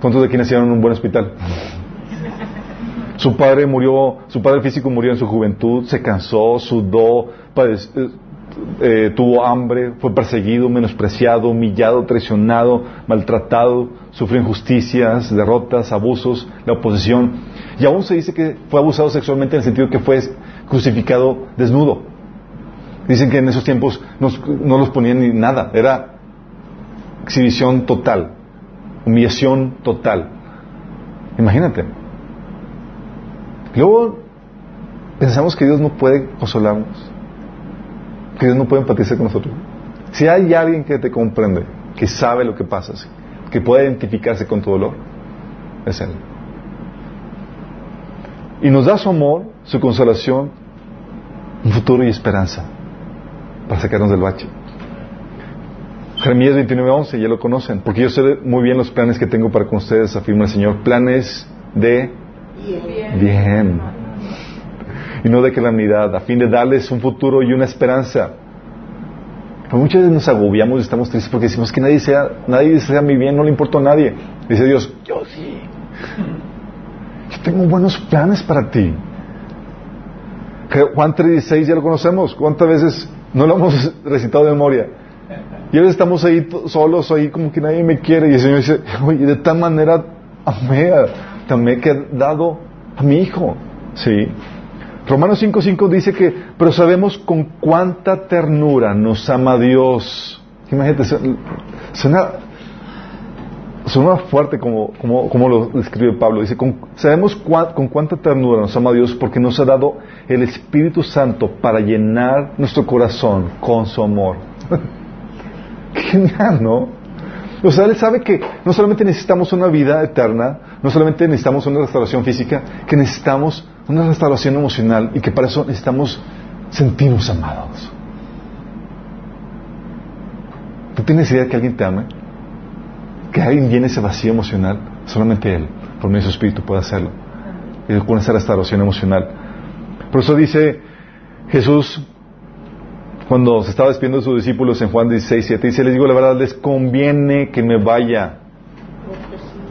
¿Cuántos de aquí nacieron en un buen hospital? Su padre murió, su padre físico murió en su juventud, se cansó, sudó, padec- eh, tuvo hambre, fue perseguido, menospreciado, humillado, traicionado, maltratado, sufrió injusticias, derrotas, abusos, la oposición. Y aún se dice que fue abusado sexualmente en el sentido que fue crucificado desnudo. Dicen que en esos tiempos no los ponían ni nada, era exhibición total, humillación total. Imagínate. Luego pensamos que Dios no puede consolarnos, que Dios no puede empatizar con nosotros. Si hay alguien que te comprende, que sabe lo que pasa, que puede identificarse con tu dolor, es Él. Y nos da su amor, su consolación, un futuro y esperanza para sacarnos del bache. Jeremías 29:11, ya lo conocen, porque yo sé muy bien los planes que tengo para con ustedes, afirma el Señor, planes de Bien. bien y no de calamidad, a fin de darles un futuro y una esperanza. Pero muchas veces nos agobiamos y estamos tristes porque decimos que nadie sea, nadie desea mi bien, no le importa a nadie. Dice Dios, yo sí. Yo tengo buenos planes para ti. Juan 3.16 ya lo conocemos. ¿Cuántas veces no lo hemos recitado de memoria? Y a veces estamos ahí solos, ahí como que nadie me quiere. Y el Señor dice, oye, de tal manera amé, que he dado a mi hijo. Sí. Romanos 5.5 dice que, pero sabemos con cuánta ternura nos ama Dios. Imagínate, su- suena, fuerte como, lo describe Pablo. Dice, con- sabemos con cuánta ternura nos ama Dios porque nos ha dado el Espíritu Santo para llenar nuestro corazón con su amor. Genial, ¿no? O sea, Él sabe que no solamente necesitamos una vida eterna, no solamente necesitamos una restauración física, que necesitamos una restauración emocional y que para eso necesitamos sentirnos amados. ¿Tú tienes idea de que alguien te ame? Que alguien llene ese vacío emocional. Solamente Él, por medio de su Espíritu, puede hacerlo. Y con esa restauración emocional. Por eso dice Jesús, cuando se estaba despidiendo de sus discípulos en Juan 16, 7, dice, les digo la verdad, les conviene que me vaya.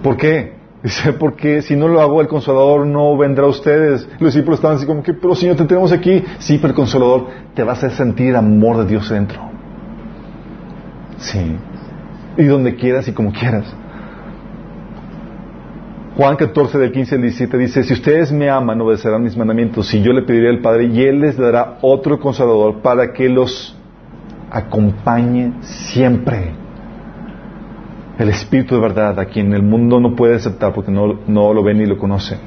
¿Por qué? Dice, porque si no lo hago, el consolador no vendrá a ustedes. Los discípulos estaban así como que, pero Señor, te tenemos aquí. Sí, pero el consolador te va a hacer sentir el amor de Dios dentro. Sí. Y donde quieras y como quieras. Juan 14 del 15 al 17 dice, si ustedes me aman, obedecerán mis mandamientos, y yo le pediré al Padre, y Él les dará otro consolador para que los acompañe siempre. El Espíritu de verdad, a quien el mundo no puede aceptar porque no, no lo ve ni lo conoce.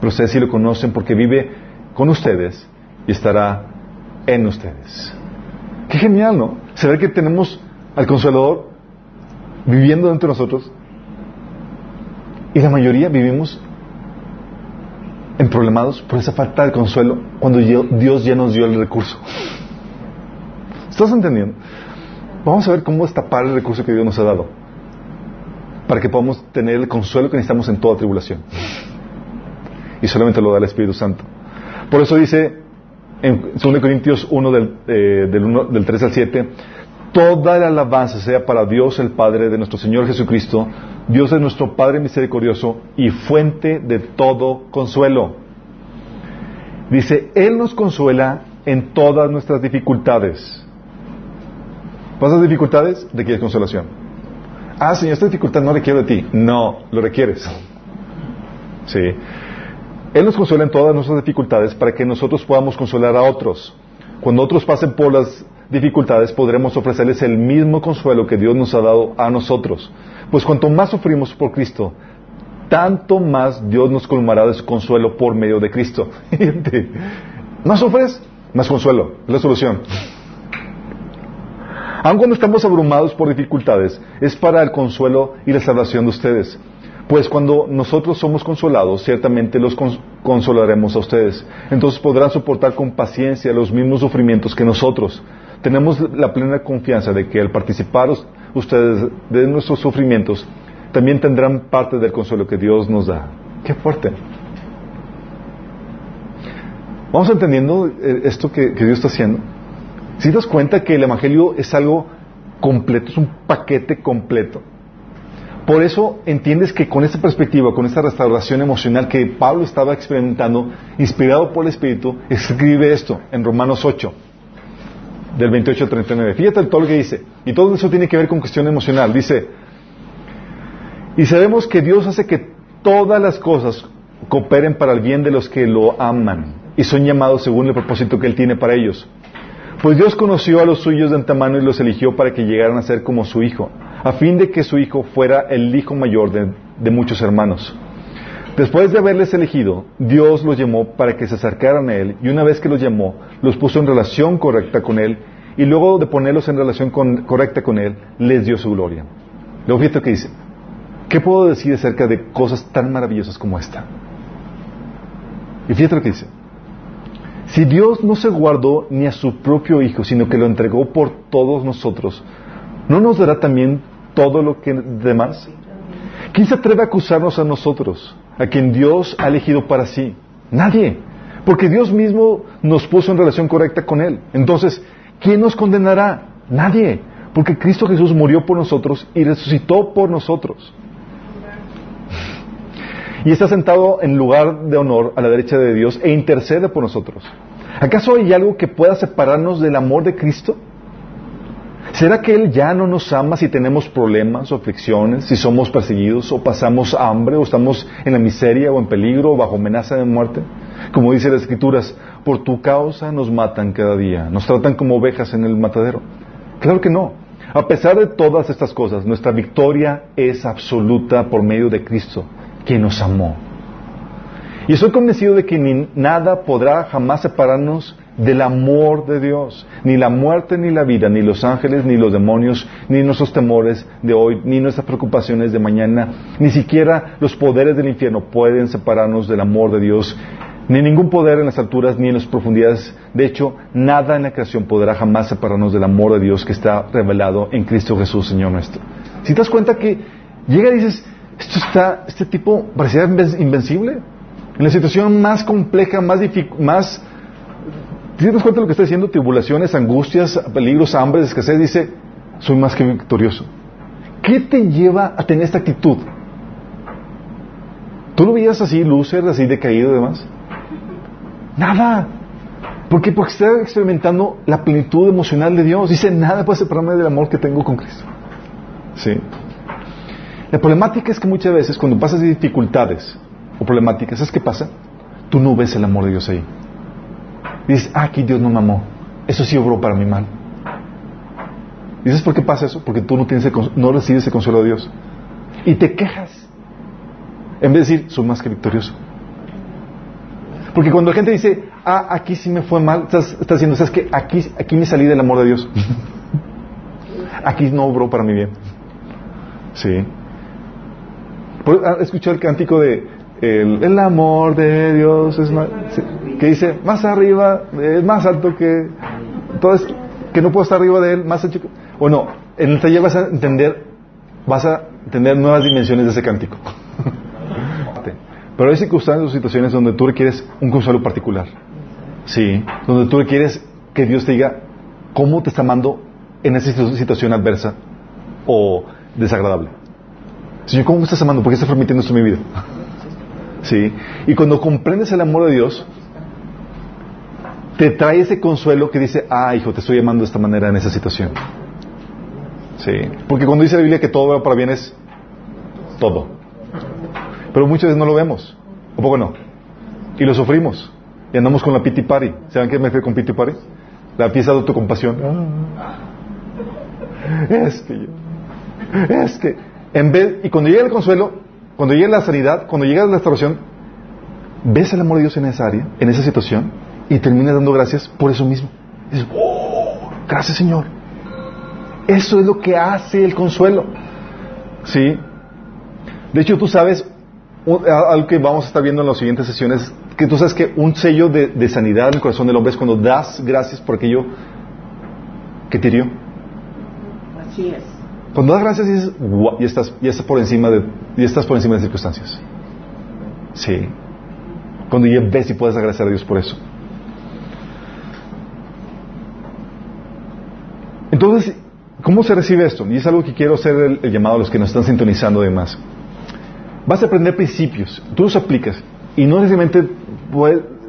Pero ustedes sí lo conocen porque vive con ustedes y estará en ustedes. Qué genial, ¿no? Saber que tenemos al Consolador viviendo dentro de nosotros y la mayoría vivimos en problemados por esa falta de consuelo cuando Dios ya nos dio el recurso. ¿Estás entendiendo? Vamos a ver cómo destapar el recurso que Dios nos ha dado para que podamos tener el consuelo que necesitamos en toda tribulación. Y solamente lo da el Espíritu Santo. Por eso dice en 2 Corintios 1 del, eh, del, 1 del 3 al 7, toda la alabanza sea para Dios el Padre de nuestro Señor Jesucristo, Dios es nuestro Padre misericordioso y fuente de todo consuelo. Dice, Él nos consuela en todas nuestras dificultades. ¿Pasas dificultades? Requieres consolación. Ah, Señor, esta dificultad no requiere de ti. No, lo requieres. Sí. Él nos consuela en todas nuestras dificultades para que nosotros podamos consolar a otros. Cuando otros pasen por las dificultades, podremos ofrecerles el mismo consuelo que Dios nos ha dado a nosotros. Pues cuanto más sufrimos por Cristo, tanto más Dios nos colmará de su consuelo por medio de Cristo. Más sufres, más consuelo. La solución. Aun cuando estamos abrumados por dificultades, es para el consuelo y la salvación de ustedes. Pues cuando nosotros somos consolados, ciertamente los cons- consolaremos a ustedes. Entonces podrán soportar con paciencia los mismos sufrimientos que nosotros. Tenemos la plena confianza de que al participar us- ustedes de nuestros sufrimientos, también tendrán parte del consuelo que Dios nos da. Qué fuerte. Vamos entendiendo eh, esto que Dios está haciendo. Si te das cuenta que el Evangelio es algo completo, es un paquete completo. Por eso entiendes que con esta perspectiva, con esta restauración emocional que Pablo estaba experimentando, inspirado por el Espíritu, escribe esto en Romanos 8, del 28 al 39. Fíjate todo lo que dice. Y todo eso tiene que ver con cuestión emocional. Dice, y sabemos que Dios hace que todas las cosas cooperen para el bien de los que lo aman y son llamados según el propósito que Él tiene para ellos. Pues Dios conoció a los suyos de antemano y los eligió para que llegaran a ser como su Hijo, a fin de que su Hijo fuera el Hijo mayor de, muchos hermanos. Después de haberles elegido, Dios los llamó para que se acercaran a Él y una vez que los llamó, los puso en relación correcta con Él y luego de ponerlos en relación correcta con Él, les dio su gloria. Luego fíjate que dice. ¿Qué puedo decir acerca de cosas tan maravillosas como esta? Y fíjate lo que dice. Si Dios no se guardó ni a su propio Hijo, sino que lo entregó por todos nosotros, ¿no nos dará también todo lo que demás? ¿Quién se atreve a acusarnos a nosotros, a quien Dios ha elegido para sí? Nadie. Porque Dios mismo nos puso en relación correcta con Él. Entonces, ¿quién nos condenará? Nadie. Porque Cristo Jesús murió por nosotros y resucitó por nosotros. Y está sentado en lugar de honor a la derecha de Dios e intercede por nosotros. ¿Acaso hay algo que pueda separarnos del amor de Cristo? ¿Será que Él ya no nos ama si tenemos problemas o aflicciones, si somos perseguidos o pasamos hambre o estamos en la miseria o en peligro o bajo amenaza de muerte? Como dice las Escrituras, por tu causa nos matan cada día, nos tratan como ovejas en el matadero. Claro que no. A pesar de todas estas cosas, nuestra victoria es absoluta por medio de Cristo, quien nos amó. Y estoy convencido de que ni nada podrá jamás separarnos del amor de Dios. Ni la muerte, ni la vida, ni los ángeles, ni los demonios, ni nuestros temores de hoy, ni nuestras preocupaciones de mañana, ni siquiera los poderes del infierno pueden separarnos del amor de Dios. Ni ningún poder en las alturas ni en las profundidades. De hecho, nada en la creación podrá jamás separarnos del amor de Dios que está revelado en Cristo Jesús, Señor nuestro. Si te das cuenta que llega y dices, esto está, este tipo parecía inven- invencible. En la situación más compleja, más difícil, más... ¿Te das cuenta de lo que está diciendo? Tribulaciones, angustias, peligros, hambre, escasez. Dice, soy más que victorioso. ¿Qué te lleva a tener esta actitud? ¿Tú lo veías así, lúcer, así decaído y demás? Nada. ¿Por qué? Porque está experimentando la plenitud emocional de Dios. Dice, nada puede separarme del amor que tengo con Cristo. Sí. La problemática es que muchas veces cuando pasas dificultades o problemáticas, ¿sabes qué pasa? Tú no ves el amor de Dios ahí. Dices, ah, aquí Dios no me amó. Eso sí obró para mi mal. ¿Dices por qué pasa eso? Porque tú no, tienes el no recibes el consuelo de Dios. Y te quejas. En vez de decir, soy más que victorioso. Porque cuando la gente dice, ah, aquí sí me fue mal, estás, estás diciendo, ¿sabes qué? Aquí, aquí me salí del amor de Dios. aquí no obró para mi bien. Sí. Por- ¿Has escuchado el cántico de el, amor de Dios es más, que dice más arriba, es más alto que entonces que no puedo estar arriba de él, más ancho que, o no, en el taller vas a entender vas a entender nuevas dimensiones de ese cántico. Pero hay circunstancias o situaciones donde tú requieres un consuelo particular. Sí, donde tú requieres que Dios te diga cómo te está amando en esa situ- situación adversa o desagradable. Señor, ¿cómo me estás amando? ¿Por qué estás permitiendo esto en mi vida? Sí. Y cuando comprendes el amor de Dios, te trae ese consuelo que dice, ah, hijo, te estoy amando de esta manera en esa situación. Sí. Porque cuando dice la Biblia que todo va para bien es todo. Pero muchas veces no lo vemos. ¿O poco no? Y lo sufrimos. Y andamos con la pity party. ¿Saben qué me refiero con pity party? La pieza de autocompasión. Ah. Es que yo. Es que. En vez, y cuando llega el consuelo, cuando llega la sanidad, cuando llega la restauración, ves el amor de Dios en esa área, en esa situación, y terminas dando gracias por eso mismo. Dices, oh, gracias Señor. Eso es lo que hace el consuelo. ¿Sí? De hecho, tú sabes, algo que vamos a estar viendo en las siguientes sesiones, que tú sabes que un sello de, de sanidad en el corazón del hombre es cuando das gracias por aquello que te hirió. Así es. Cuando das gracias dices, "Guau", ya estás, ya estás por encima de, ya estás por encima de circunstancias. Sí. Cuando ya ves y puedes agradecer a Dios por eso. Entonces, ¿Cómo se recibe esto? Y es algo que quiero hacer el, llamado a los que nos están sintonizando además. Vas a aprender principios, tú los aplicas y no necesariamente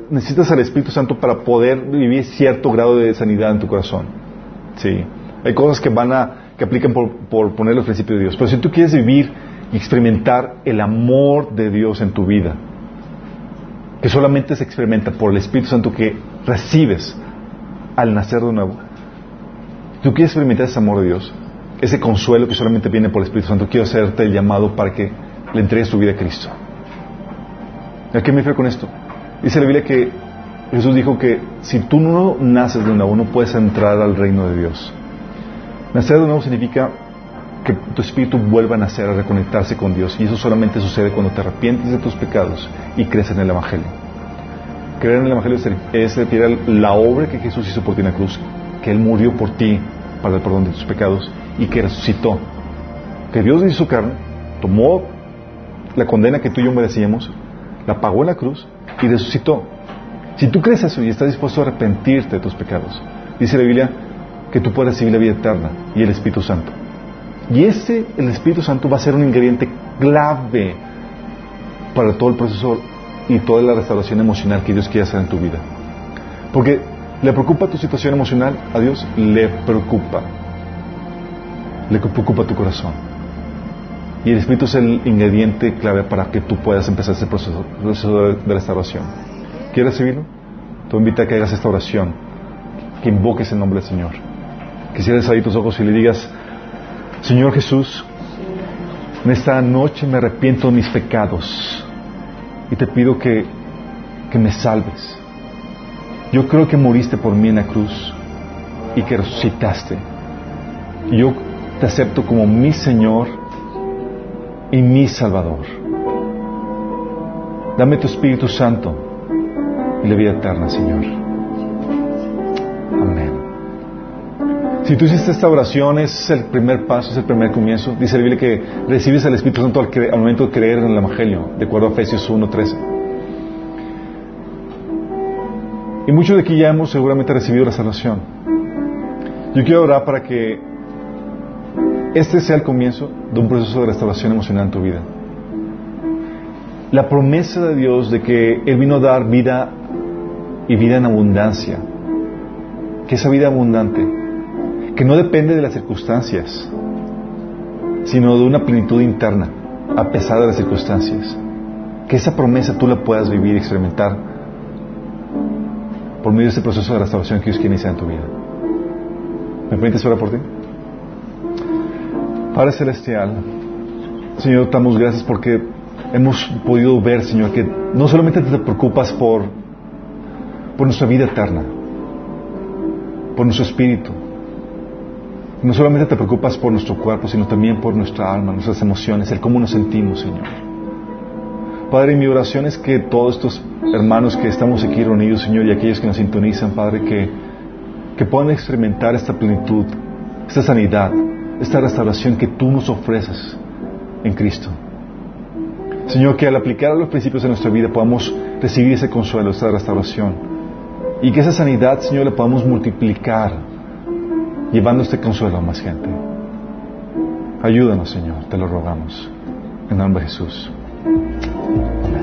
necesitas al Espíritu Santo para poder vivir cierto grado de sanidad en tu corazón. Sí. Hay cosas que van a que aplican por, por poner los principios de Dios. Pero si tú quieres vivir y experimentar el amor de Dios en tu vida, que solamente se experimenta por el Espíritu Santo que recibes al nacer de nuevo, tú quieres experimentar ese amor de Dios, ese consuelo que solamente viene por el Espíritu Santo, quiero hacerte el llamado para que le entregues tu vida a Cristo. ¿A qué me refiero con esto? Dice la Biblia que Jesús dijo que si tú no naces de nuevo, no puedes entrar al reino de Dios. Nacer de nuevo significa que tu espíritu vuelva a nacer, a reconectarse con Dios. Y eso solamente sucede cuando te arrepientes de tus pecados y crees en el Evangelio. Creer en el Evangelio es- a la obra que Jesús hizo por ti en la cruz, que Él murió por ti para el perdón de tus pecados y que resucitó. Que Dios hizo carne, tomó la condena que tú y yo merecíamos, la pagó en la cruz y resucitó. Si tú crees eso y estás dispuesto a arrepentirte de tus pecados, dice la Biblia que tú puedes recibir la vida eterna y el Espíritu Santo. Y ese, el Espíritu Santo, va a ser un ingrediente clave para todo el proceso y toda la restauración emocional que Dios quiere hacer en tu vida. Porque le preocupa tu situación emocional, a Dios le preocupa. Le preocupa tu corazón. Y el Espíritu es el ingrediente clave para que tú puedas empezar ese proceso, de, restauración. ¿Quieres recibirlo? Te invito a que hagas esta oración, que invoques el nombre del Señor. Que cierres ahí tus ojos y le digas, Señor Jesús, en esta noche me arrepiento de mis pecados y te pido que, que me salves. Yo creo que moriste por mí en la cruz y que resucitaste. Yo te acepto como mi Señor y mi Salvador. Dame tu Espíritu Santo y la vida eterna, Señor. Amén. Si tú hiciste esta oración, es el primer paso, es el primer comienzo. Dice la Biblia que recibes al Espíritu Santo al, momento de creer en el Evangelio, de acuerdo a Efesios 1.13. Y muchos de aquí ya hemos seguramente recibido la salvación. Yo quiero orar para que este sea el comienzo de un proceso de restauración emocional en tu vida. La promesa de Dios de que Él vino a dar vida y vida en abundancia, que esa vida abundante, que no depende de las circunstancias, sino de una plenitud interna, a pesar de las circunstancias. Que esa promesa tú la puedas vivir y experimentar por medio de este proceso de restauración que Dios quiere iniciar en tu vida. ¿Me permites orar por ti? Padre Celestial, Señor, damos gracias porque hemos podido ver, Señor, que no solamente te preocupas por, por nuestra vida eterna, por nuestro espíritu, no solamente te preocupas por nuestro cuerpo, sino también por nuestra alma, nuestras emociones, el cómo nos sentimos, Señor. Padre, mi oración es que todos estos hermanos que estamos aquí reunidos, Señor, y aquellos que nos sintonizan, Padre, que, que puedan experimentar esta plenitud, esta sanidad, esta restauración que tú nos ofreces en Cristo. Señor, que al aplicar los principios de nuestra vida podamos recibir ese consuelo, esta restauración. Y que esa sanidad, Señor, la podamos multiplicar, llevando este consuelo a más gente. Ayúdanos, Señor, te lo rogamos. En nombre de Jesús. Amén.